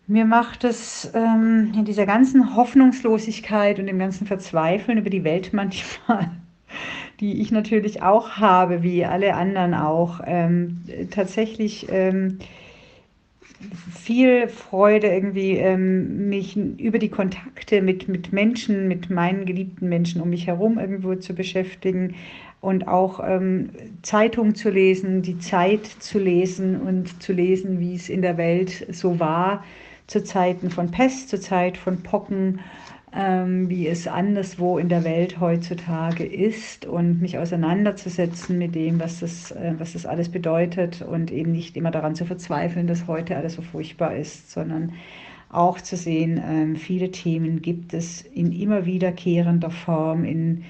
Mir macht es ähm, in dieser ganzen Hoffnungslosigkeit und dem ganzen Verzweifeln über die Welt manchmal [LAUGHS] die ich natürlich auch habe, wie alle anderen auch, ähm, tatsächlich ähm, viel Freude irgendwie, ähm, mich über die Kontakte mit, mit Menschen, mit meinen geliebten Menschen um mich herum irgendwo zu beschäftigen und auch ähm, Zeitungen zu lesen, die Zeit zu lesen und zu lesen, wie es in der Welt so war, zu Zeiten von Pest, zu Zeit von Pocken ähm, wie es anderswo in der Welt heutzutage ist und mich auseinanderzusetzen mit dem, was das, äh, was das alles bedeutet und eben nicht immer daran zu verzweifeln, dass heute alles so furchtbar ist, sondern auch zu sehen, ähm, viele Themen gibt es in immer wiederkehrender Form in,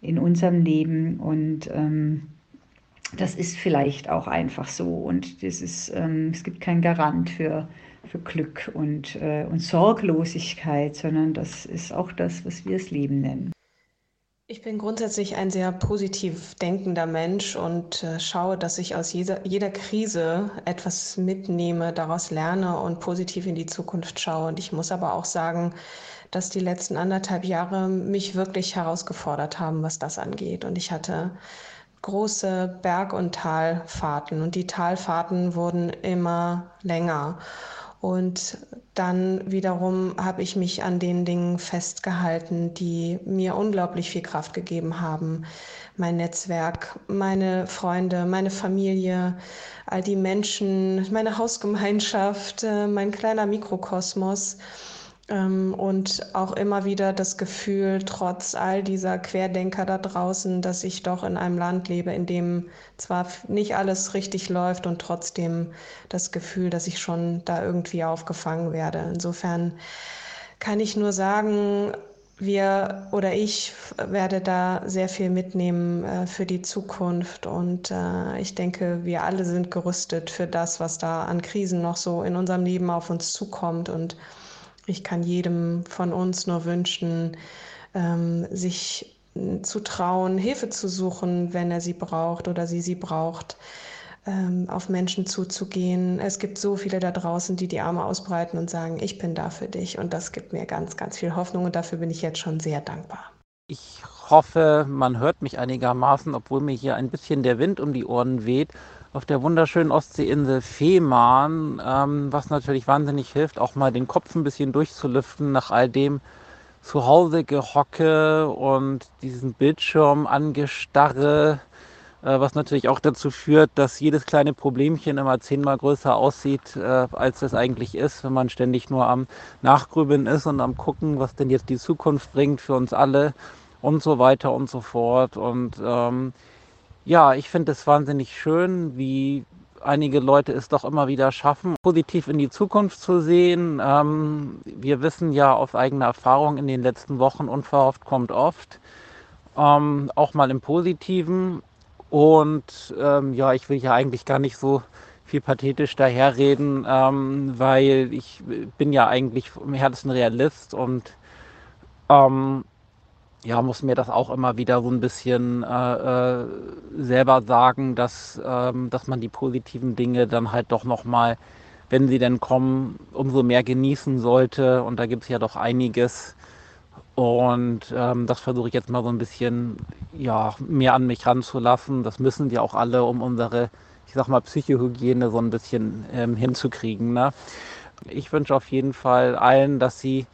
in unserem Leben und ähm, das ist vielleicht auch einfach so und das ist, ähm, es gibt keinen Garant für, für Glück und, äh, und Sorglosigkeit, sondern das ist auch das, was wir das Leben nennen. Ich bin grundsätzlich ein sehr positiv denkender Mensch und äh, schaue, dass ich aus jeder, jeder Krise etwas mitnehme, daraus lerne und positiv in die Zukunft schaue. Und ich muss aber auch sagen, dass die letzten anderthalb Jahre mich wirklich herausgefordert haben, was das angeht. Und ich hatte große Berg- und Talfahrten und die Talfahrten wurden immer länger. Und dann wiederum habe ich mich an den Dingen festgehalten, die mir unglaublich viel Kraft gegeben haben. Mein Netzwerk, meine Freunde, meine Familie, all die Menschen, meine Hausgemeinschaft, äh, mein kleiner Mikrokosmos. Ähm, und auch immer wieder das Gefühl, trotz all dieser Querdenker da draußen, dass ich doch in einem Land lebe, in dem zwar nicht alles richtig läuft und trotzdem das Gefühl, dass ich schon da irgendwie aufgefangen werde. Insofern kann ich nur sagen, wir oder ich werde da sehr viel mitnehmen äh, für die Zukunft und äh, ich denke, wir alle sind gerüstet für das, was da an Krisen noch so in unserem Leben auf uns zukommt und ich kann jedem von uns nur wünschen, ähm, sich zu trauen, Hilfe zu suchen, wenn er sie braucht oder sie sie braucht, ähm, auf Menschen zuzugehen. Es gibt so viele da draußen, die die Arme ausbreiten und sagen, ich bin da für dich. Und das gibt mir ganz, ganz viel Hoffnung und dafür bin ich jetzt schon sehr dankbar. Ich hoffe, man hört mich einigermaßen, obwohl mir hier ein bisschen der Wind um die Ohren weht. Auf der wunderschönen Ostseeinsel Fehmarn, ähm, was natürlich wahnsinnig hilft, auch mal den Kopf ein bisschen durchzulüften nach all dem zu Hause gehocke und diesen Bildschirm angestarre, äh, was natürlich auch dazu führt, dass jedes kleine Problemchen immer zehnmal größer aussieht, äh, als es eigentlich ist, wenn man ständig nur am Nachgrübeln ist und am gucken, was denn jetzt die Zukunft bringt für uns alle und so weiter und so fort. Und ähm, ja, ich finde es wahnsinnig schön, wie einige Leute es doch immer wieder schaffen, positiv in die Zukunft zu sehen. Ähm, wir wissen ja aus eigener Erfahrung in den letzten Wochen, unverhofft kommt oft, ähm, auch mal im Positiven. Und ähm, ja, ich will ja eigentlich gar nicht so viel pathetisch daherreden, ähm, weil ich bin ja eigentlich im Herzen Realist und ähm, ja, muss mir das auch immer wieder so ein bisschen äh, äh, selber sagen, dass, ähm, dass man die positiven Dinge dann halt doch nochmal, wenn sie denn kommen, umso mehr genießen sollte. Und da gibt es ja doch einiges. Und ähm, das versuche ich jetzt mal so ein bisschen ja, mehr an mich ranzulassen. Das müssen wir auch alle, um unsere, ich sag mal, Psychohygiene so ein bisschen ähm, hinzukriegen. Ne? Ich wünsche auf jeden Fall allen, dass sie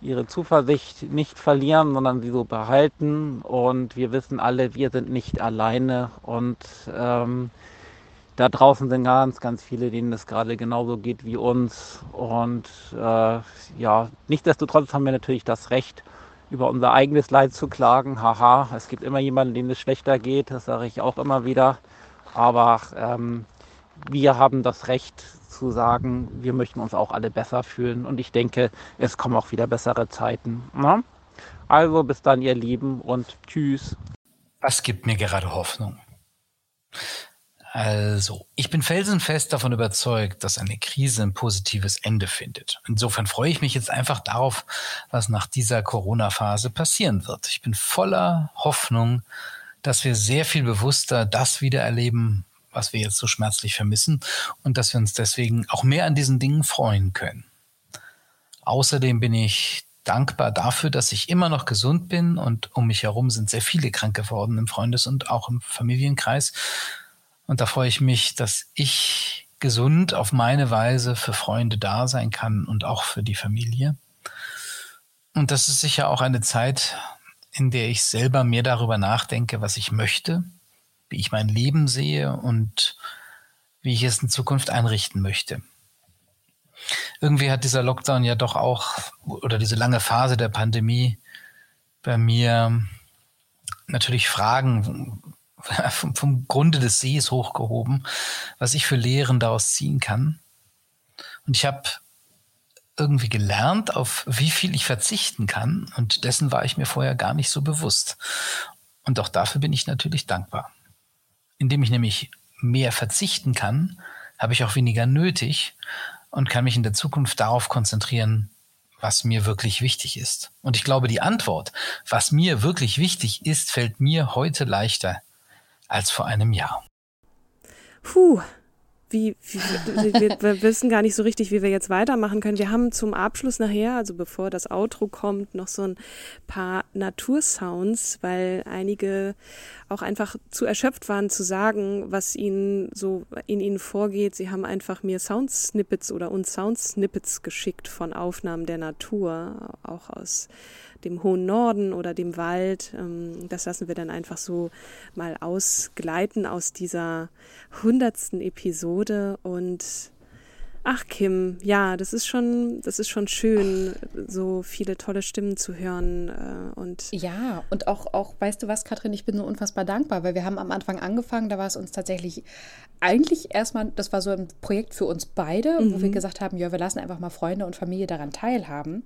ihre Zuversicht nicht verlieren, sondern sie so behalten. Und wir wissen alle, wir sind nicht alleine. Und ähm, da draußen sind ganz, ganz viele, denen es gerade genauso geht wie uns. Und äh, ja, nichtsdestotrotz haben wir natürlich das Recht, über unser eigenes Leid zu klagen. Haha, es gibt immer jemanden, dem es schlechter geht, das sage ich auch immer wieder. Aber ähm, wir haben das Recht, zu sagen, wir möchten uns auch alle besser fühlen. Und ich denke, es kommen auch wieder bessere Zeiten. Na? Ne? Also bis dann, ihr Lieben, und tschüss. Was gibt mir gerade Hoffnung? Also, ich bin felsenfest davon überzeugt, dass eine Krise ein positives Ende findet. Insofern freue ich mich jetzt einfach darauf, was nach dieser Corona-Phase passieren wird. Ich bin voller Hoffnung, dass wir sehr viel bewusster das wieder erleben, was wir jetzt so schmerzlich vermissen und dass wir uns deswegen auch mehr an diesen Dingen freuen können. Außerdem bin ich dankbar dafür, dass ich immer noch gesund bin und um mich herum sind sehr viele krank geworden im Freundes- und auch im Familienkreis. Und da freue ich mich, dass ich gesund auf meine Weise für Freunde da sein kann und auch für die Familie. Und das ist sicher auch eine Zeit, in der ich selber mehr darüber nachdenke, was ich möchte wie ich mein Leben sehe und wie ich es in Zukunft einrichten möchte. Irgendwie hat dieser Lockdown ja doch auch, oder diese lange Phase der Pandemie bei mir natürlich Fragen [LAUGHS] vom, vom Grunde des Sees hochgehoben, was ich für Lehren daraus ziehen kann. Und ich habe irgendwie gelernt, auf wie viel ich verzichten kann. Und dessen war ich mir vorher gar nicht so bewusst. Und auch dafür bin ich natürlich dankbar. Indem ich nämlich mehr verzichten kann, habe ich auch weniger nötig und kann mich in der Zukunft darauf konzentrieren, was mir wirklich wichtig ist. Und ich glaube, die Antwort, was mir wirklich wichtig ist, fällt mir heute leichter als vor einem Jahr. Puh, wie, wie wir, wir, wissen gar nicht so richtig, wie wir jetzt weitermachen können. Wir haben zum Abschluss nachher, also bevor das Outro kommt, noch so ein paar Natursounds, weil einige auch einfach zu erschöpft waren zu sagen, was ihnen so in ihnen vorgeht. Sie haben einfach mir Soundsnippets oder uns Soundsnippets geschickt von Aufnahmen der Natur, auch aus dem hohen Norden oder dem Wald. Ähm, das lassen wir dann einfach so mal ausgleiten aus dieser hundertsten Episode und Ach Kim, ja, das ist schon, das ist schon schön, so viele tolle Stimmen zu hören äh, und ja und auch auch, weißt du was, Katrin, ich bin so unfassbar dankbar, weil wir haben am Anfang angefangen, da war es uns tatsächlich eigentlich erstmal, das war so ein Projekt für uns beide, mhm. wo wir mhm. gesagt haben, ja, wir lassen einfach mal Freunde und Familie daran teilhaben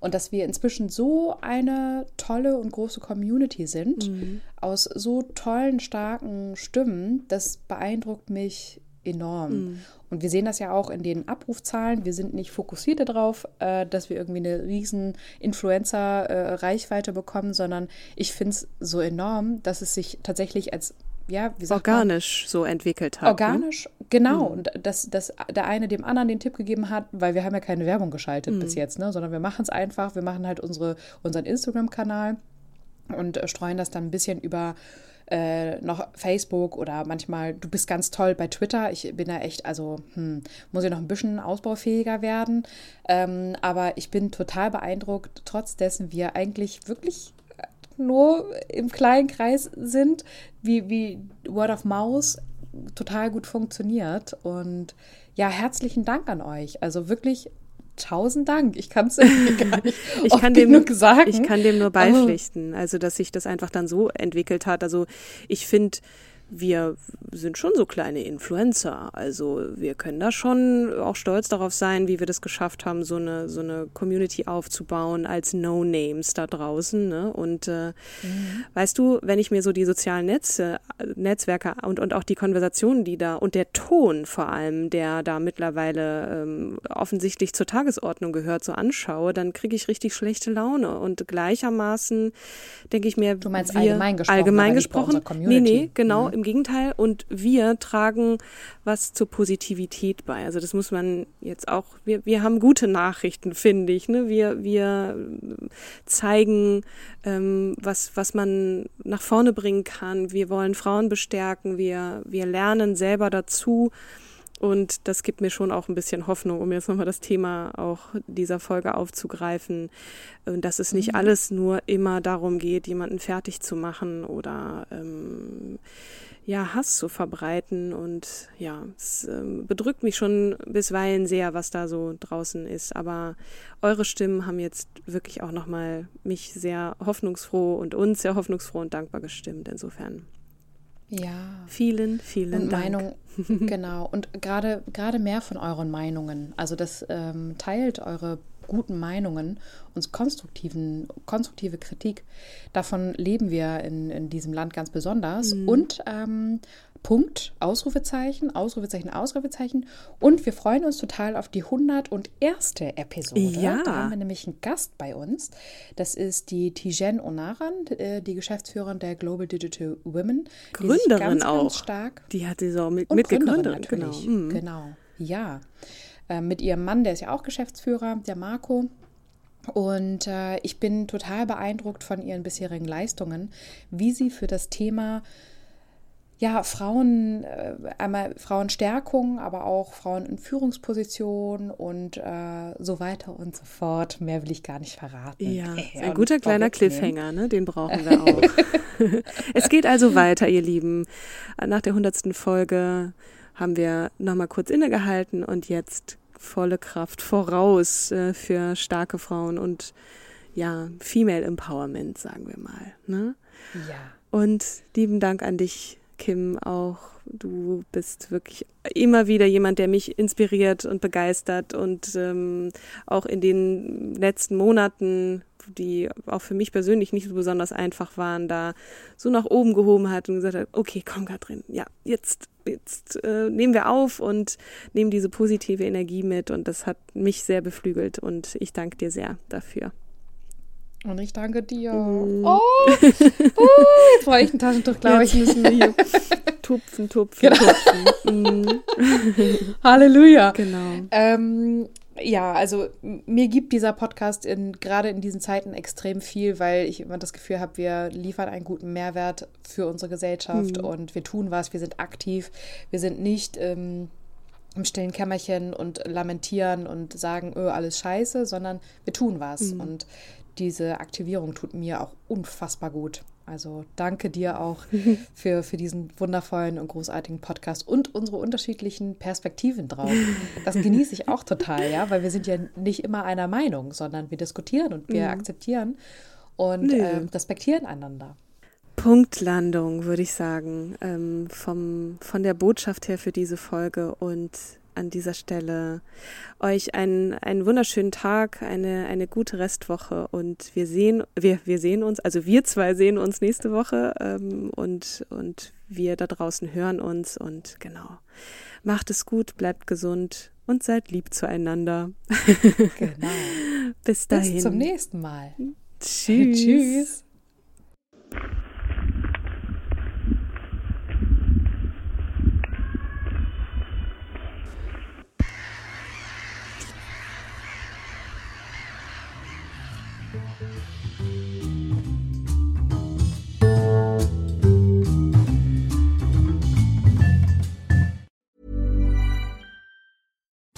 und dass wir inzwischen so eine tolle und große Community sind mhm. aus so tollen starken Stimmen, das beeindruckt mich enorm. Mhm. Und wir sehen das ja auch in den Abrufzahlen. Wir sind nicht fokussiert darauf, äh, dass wir irgendwie eine riesen Influencer-Reichweite äh, bekommen, sondern ich finde es so enorm, dass es sich tatsächlich als ja, wie sagt organisch man? so entwickelt hat. Ne? Organisch, genau. Mhm. Und dass, dass der eine dem anderen den Tipp gegeben hat, weil wir haben ja keine Werbung geschaltet mhm. bis jetzt, ne? sondern wir machen es einfach. Wir machen halt unsere, unseren Instagram-Kanal und äh, streuen das dann ein bisschen über äh, noch Facebook oder manchmal, du bist ganz toll bei Twitter. Ich bin da echt, also hm, muss ich noch ein bisschen ausbaufähiger werden. Ähm, aber ich bin total beeindruckt, trotz dessen wir eigentlich wirklich nur im kleinen Kreis sind, wie, wie Word of Mouse total gut funktioniert. Und ja, herzlichen Dank an euch. Also wirklich tausend Dank. Ich kann es [LAUGHS] gar nicht ich kann dem nur sagen. Ich kann dem nur beipflichten. Also, dass sich das einfach dann so entwickelt hat. Also, ich finde, wir sind schon so kleine Influencer. Also wir können da schon auch stolz darauf sein, wie wir das geschafft haben, so eine, so eine Community aufzubauen als No-Names da draußen. Ne? Und äh, mhm. weißt du, wenn ich mir so die sozialen Netze, Netzwerke und, und auch die Konversationen, die da und der Ton vor allem, der da mittlerweile ähm, offensichtlich zur Tagesordnung gehört, so anschaue, dann kriege ich richtig schlechte Laune. Und gleichermaßen denke ich mir, du meinst wir, allgemein gesprochen, allgemein gesprochen, nee, nee, genau. Mhm im Gegenteil. Und wir tragen was zur Positivität bei. Also das muss man jetzt auch, wir, wir haben gute Nachrichten, finde ich. Ne? Wir, wir zeigen, ähm, was, was man nach vorne bringen kann. Wir wollen Frauen bestärken. Wir, wir lernen selber dazu. Und das gibt mir schon auch ein bisschen Hoffnung, um jetzt nochmal das Thema auch dieser Folge aufzugreifen, dass es nicht mhm. alles nur immer darum geht, jemanden fertig zu machen oder ähm, ja, Hass zu verbreiten. Und ja, es äh, bedrückt mich schon bisweilen sehr, was da so draußen ist. Aber eure Stimmen haben jetzt wirklich auch nochmal mich sehr hoffnungsfroh und uns sehr hoffnungsfroh und dankbar gestimmt. Insofern. Ja. Vielen, vielen und Dank. Meinung, [LAUGHS] genau. Und gerade, gerade mehr von euren Meinungen. Also das ähm, teilt eure guten Meinungen und konstruktiven, konstruktive Kritik. Davon leben wir in, in diesem Land ganz besonders. Mhm. Und ähm, Punkt, Ausrufezeichen, Ausrufezeichen, Ausrufezeichen. Und wir freuen uns total auf die 101. Episode. Ja. Da haben wir nämlich einen Gast bei uns. Das ist die Tijen Onaran, äh, die Geschäftsführerin der Global Digital Women. Gründerin ganz, auch. Ganz stark. Die hat sie so mit, mitgegründet. Genau. Mhm. genau. Ja. Äh, mit ihrem Mann, der ist ja auch Geschäftsführer, der Marco. Und äh, ich bin total beeindruckt von ihren bisherigen Leistungen, wie sie für das Thema ja, Frauen, äh, einmal Frauenstärkung, aber auch Frauen in Führungspositionen und äh, so weiter und so fort. Mehr will ich gar nicht verraten. Ja, äh, ein guter kleiner Cliffhanger, ne? den brauchen wir [LAUGHS] auch. es geht also weiter, ihr Lieben. Nach der hundertsten Folge haben wir nochmal kurz innegehalten und jetzt volle Kraft voraus äh, für starke Frauen und ja, Female Empowerment, sagen wir mal. Ne? Ja. Und lieben Dank an dich, Kim, auch. Du bist wirklich immer wieder jemand, der mich inspiriert und begeistert und ähm, auch in den letzten Monaten die auch für mich persönlich nicht so besonders einfach waren, da so nach oben gehoben hat und gesagt hat, okay, komm Katrin, ja, jetzt, jetzt äh, nehmen wir auf und nehmen diese positive Energie mit und das hat mich sehr beflügelt und ich danke dir sehr dafür. Und ich danke dir. Mm. Oh, [LAUGHS] oh, jetzt brauche ich ein Taschentuch, glaube ich. müssen wir hier [LAUGHS] tupfen, tupfen, genau. tupfen. [LAUGHS] Mm. Halleluja. Genau. Ähm, ja, also mir gibt dieser Podcast in, gerade in diesen Zeiten extrem viel, weil ich immer das Gefühl habe, wir liefern einen guten Mehrwert für unsere Gesellschaft mhm. und wir tun was, wir sind aktiv, wir sind nicht ähm, im stillen Kämmerchen und lamentieren und sagen, öh, alles scheiße, sondern wir tun was. Mhm. Und diese Aktivierung tut mir auch unfassbar gut. Also danke dir auch [LAUGHS] für, für diesen wundervollen und großartigen Podcast und unsere unterschiedlichen Perspektiven drauf. Das genieße ich auch total, ja, weil wir sind ja nicht immer einer Meinung, sondern wir diskutieren und wir mhm. akzeptieren und äh, respektieren einander. Punktlandung, würde ich sagen, ähm, vom, von der Botschaft her für diese Folge und an dieser Stelle euch einen, einen wunderschönen Tag, eine, eine gute Restwoche und wir sehen, wir, wir sehen uns, also wir zwei sehen uns nächste Woche ähm, und, und wir da draußen hören uns und genau. Macht es gut, bleibt gesund und seid lieb zueinander. [LAUGHS] Genau. Bis dahin. Bis zum nächsten Mal. Tschüss. [LAUGHS] Tschüss.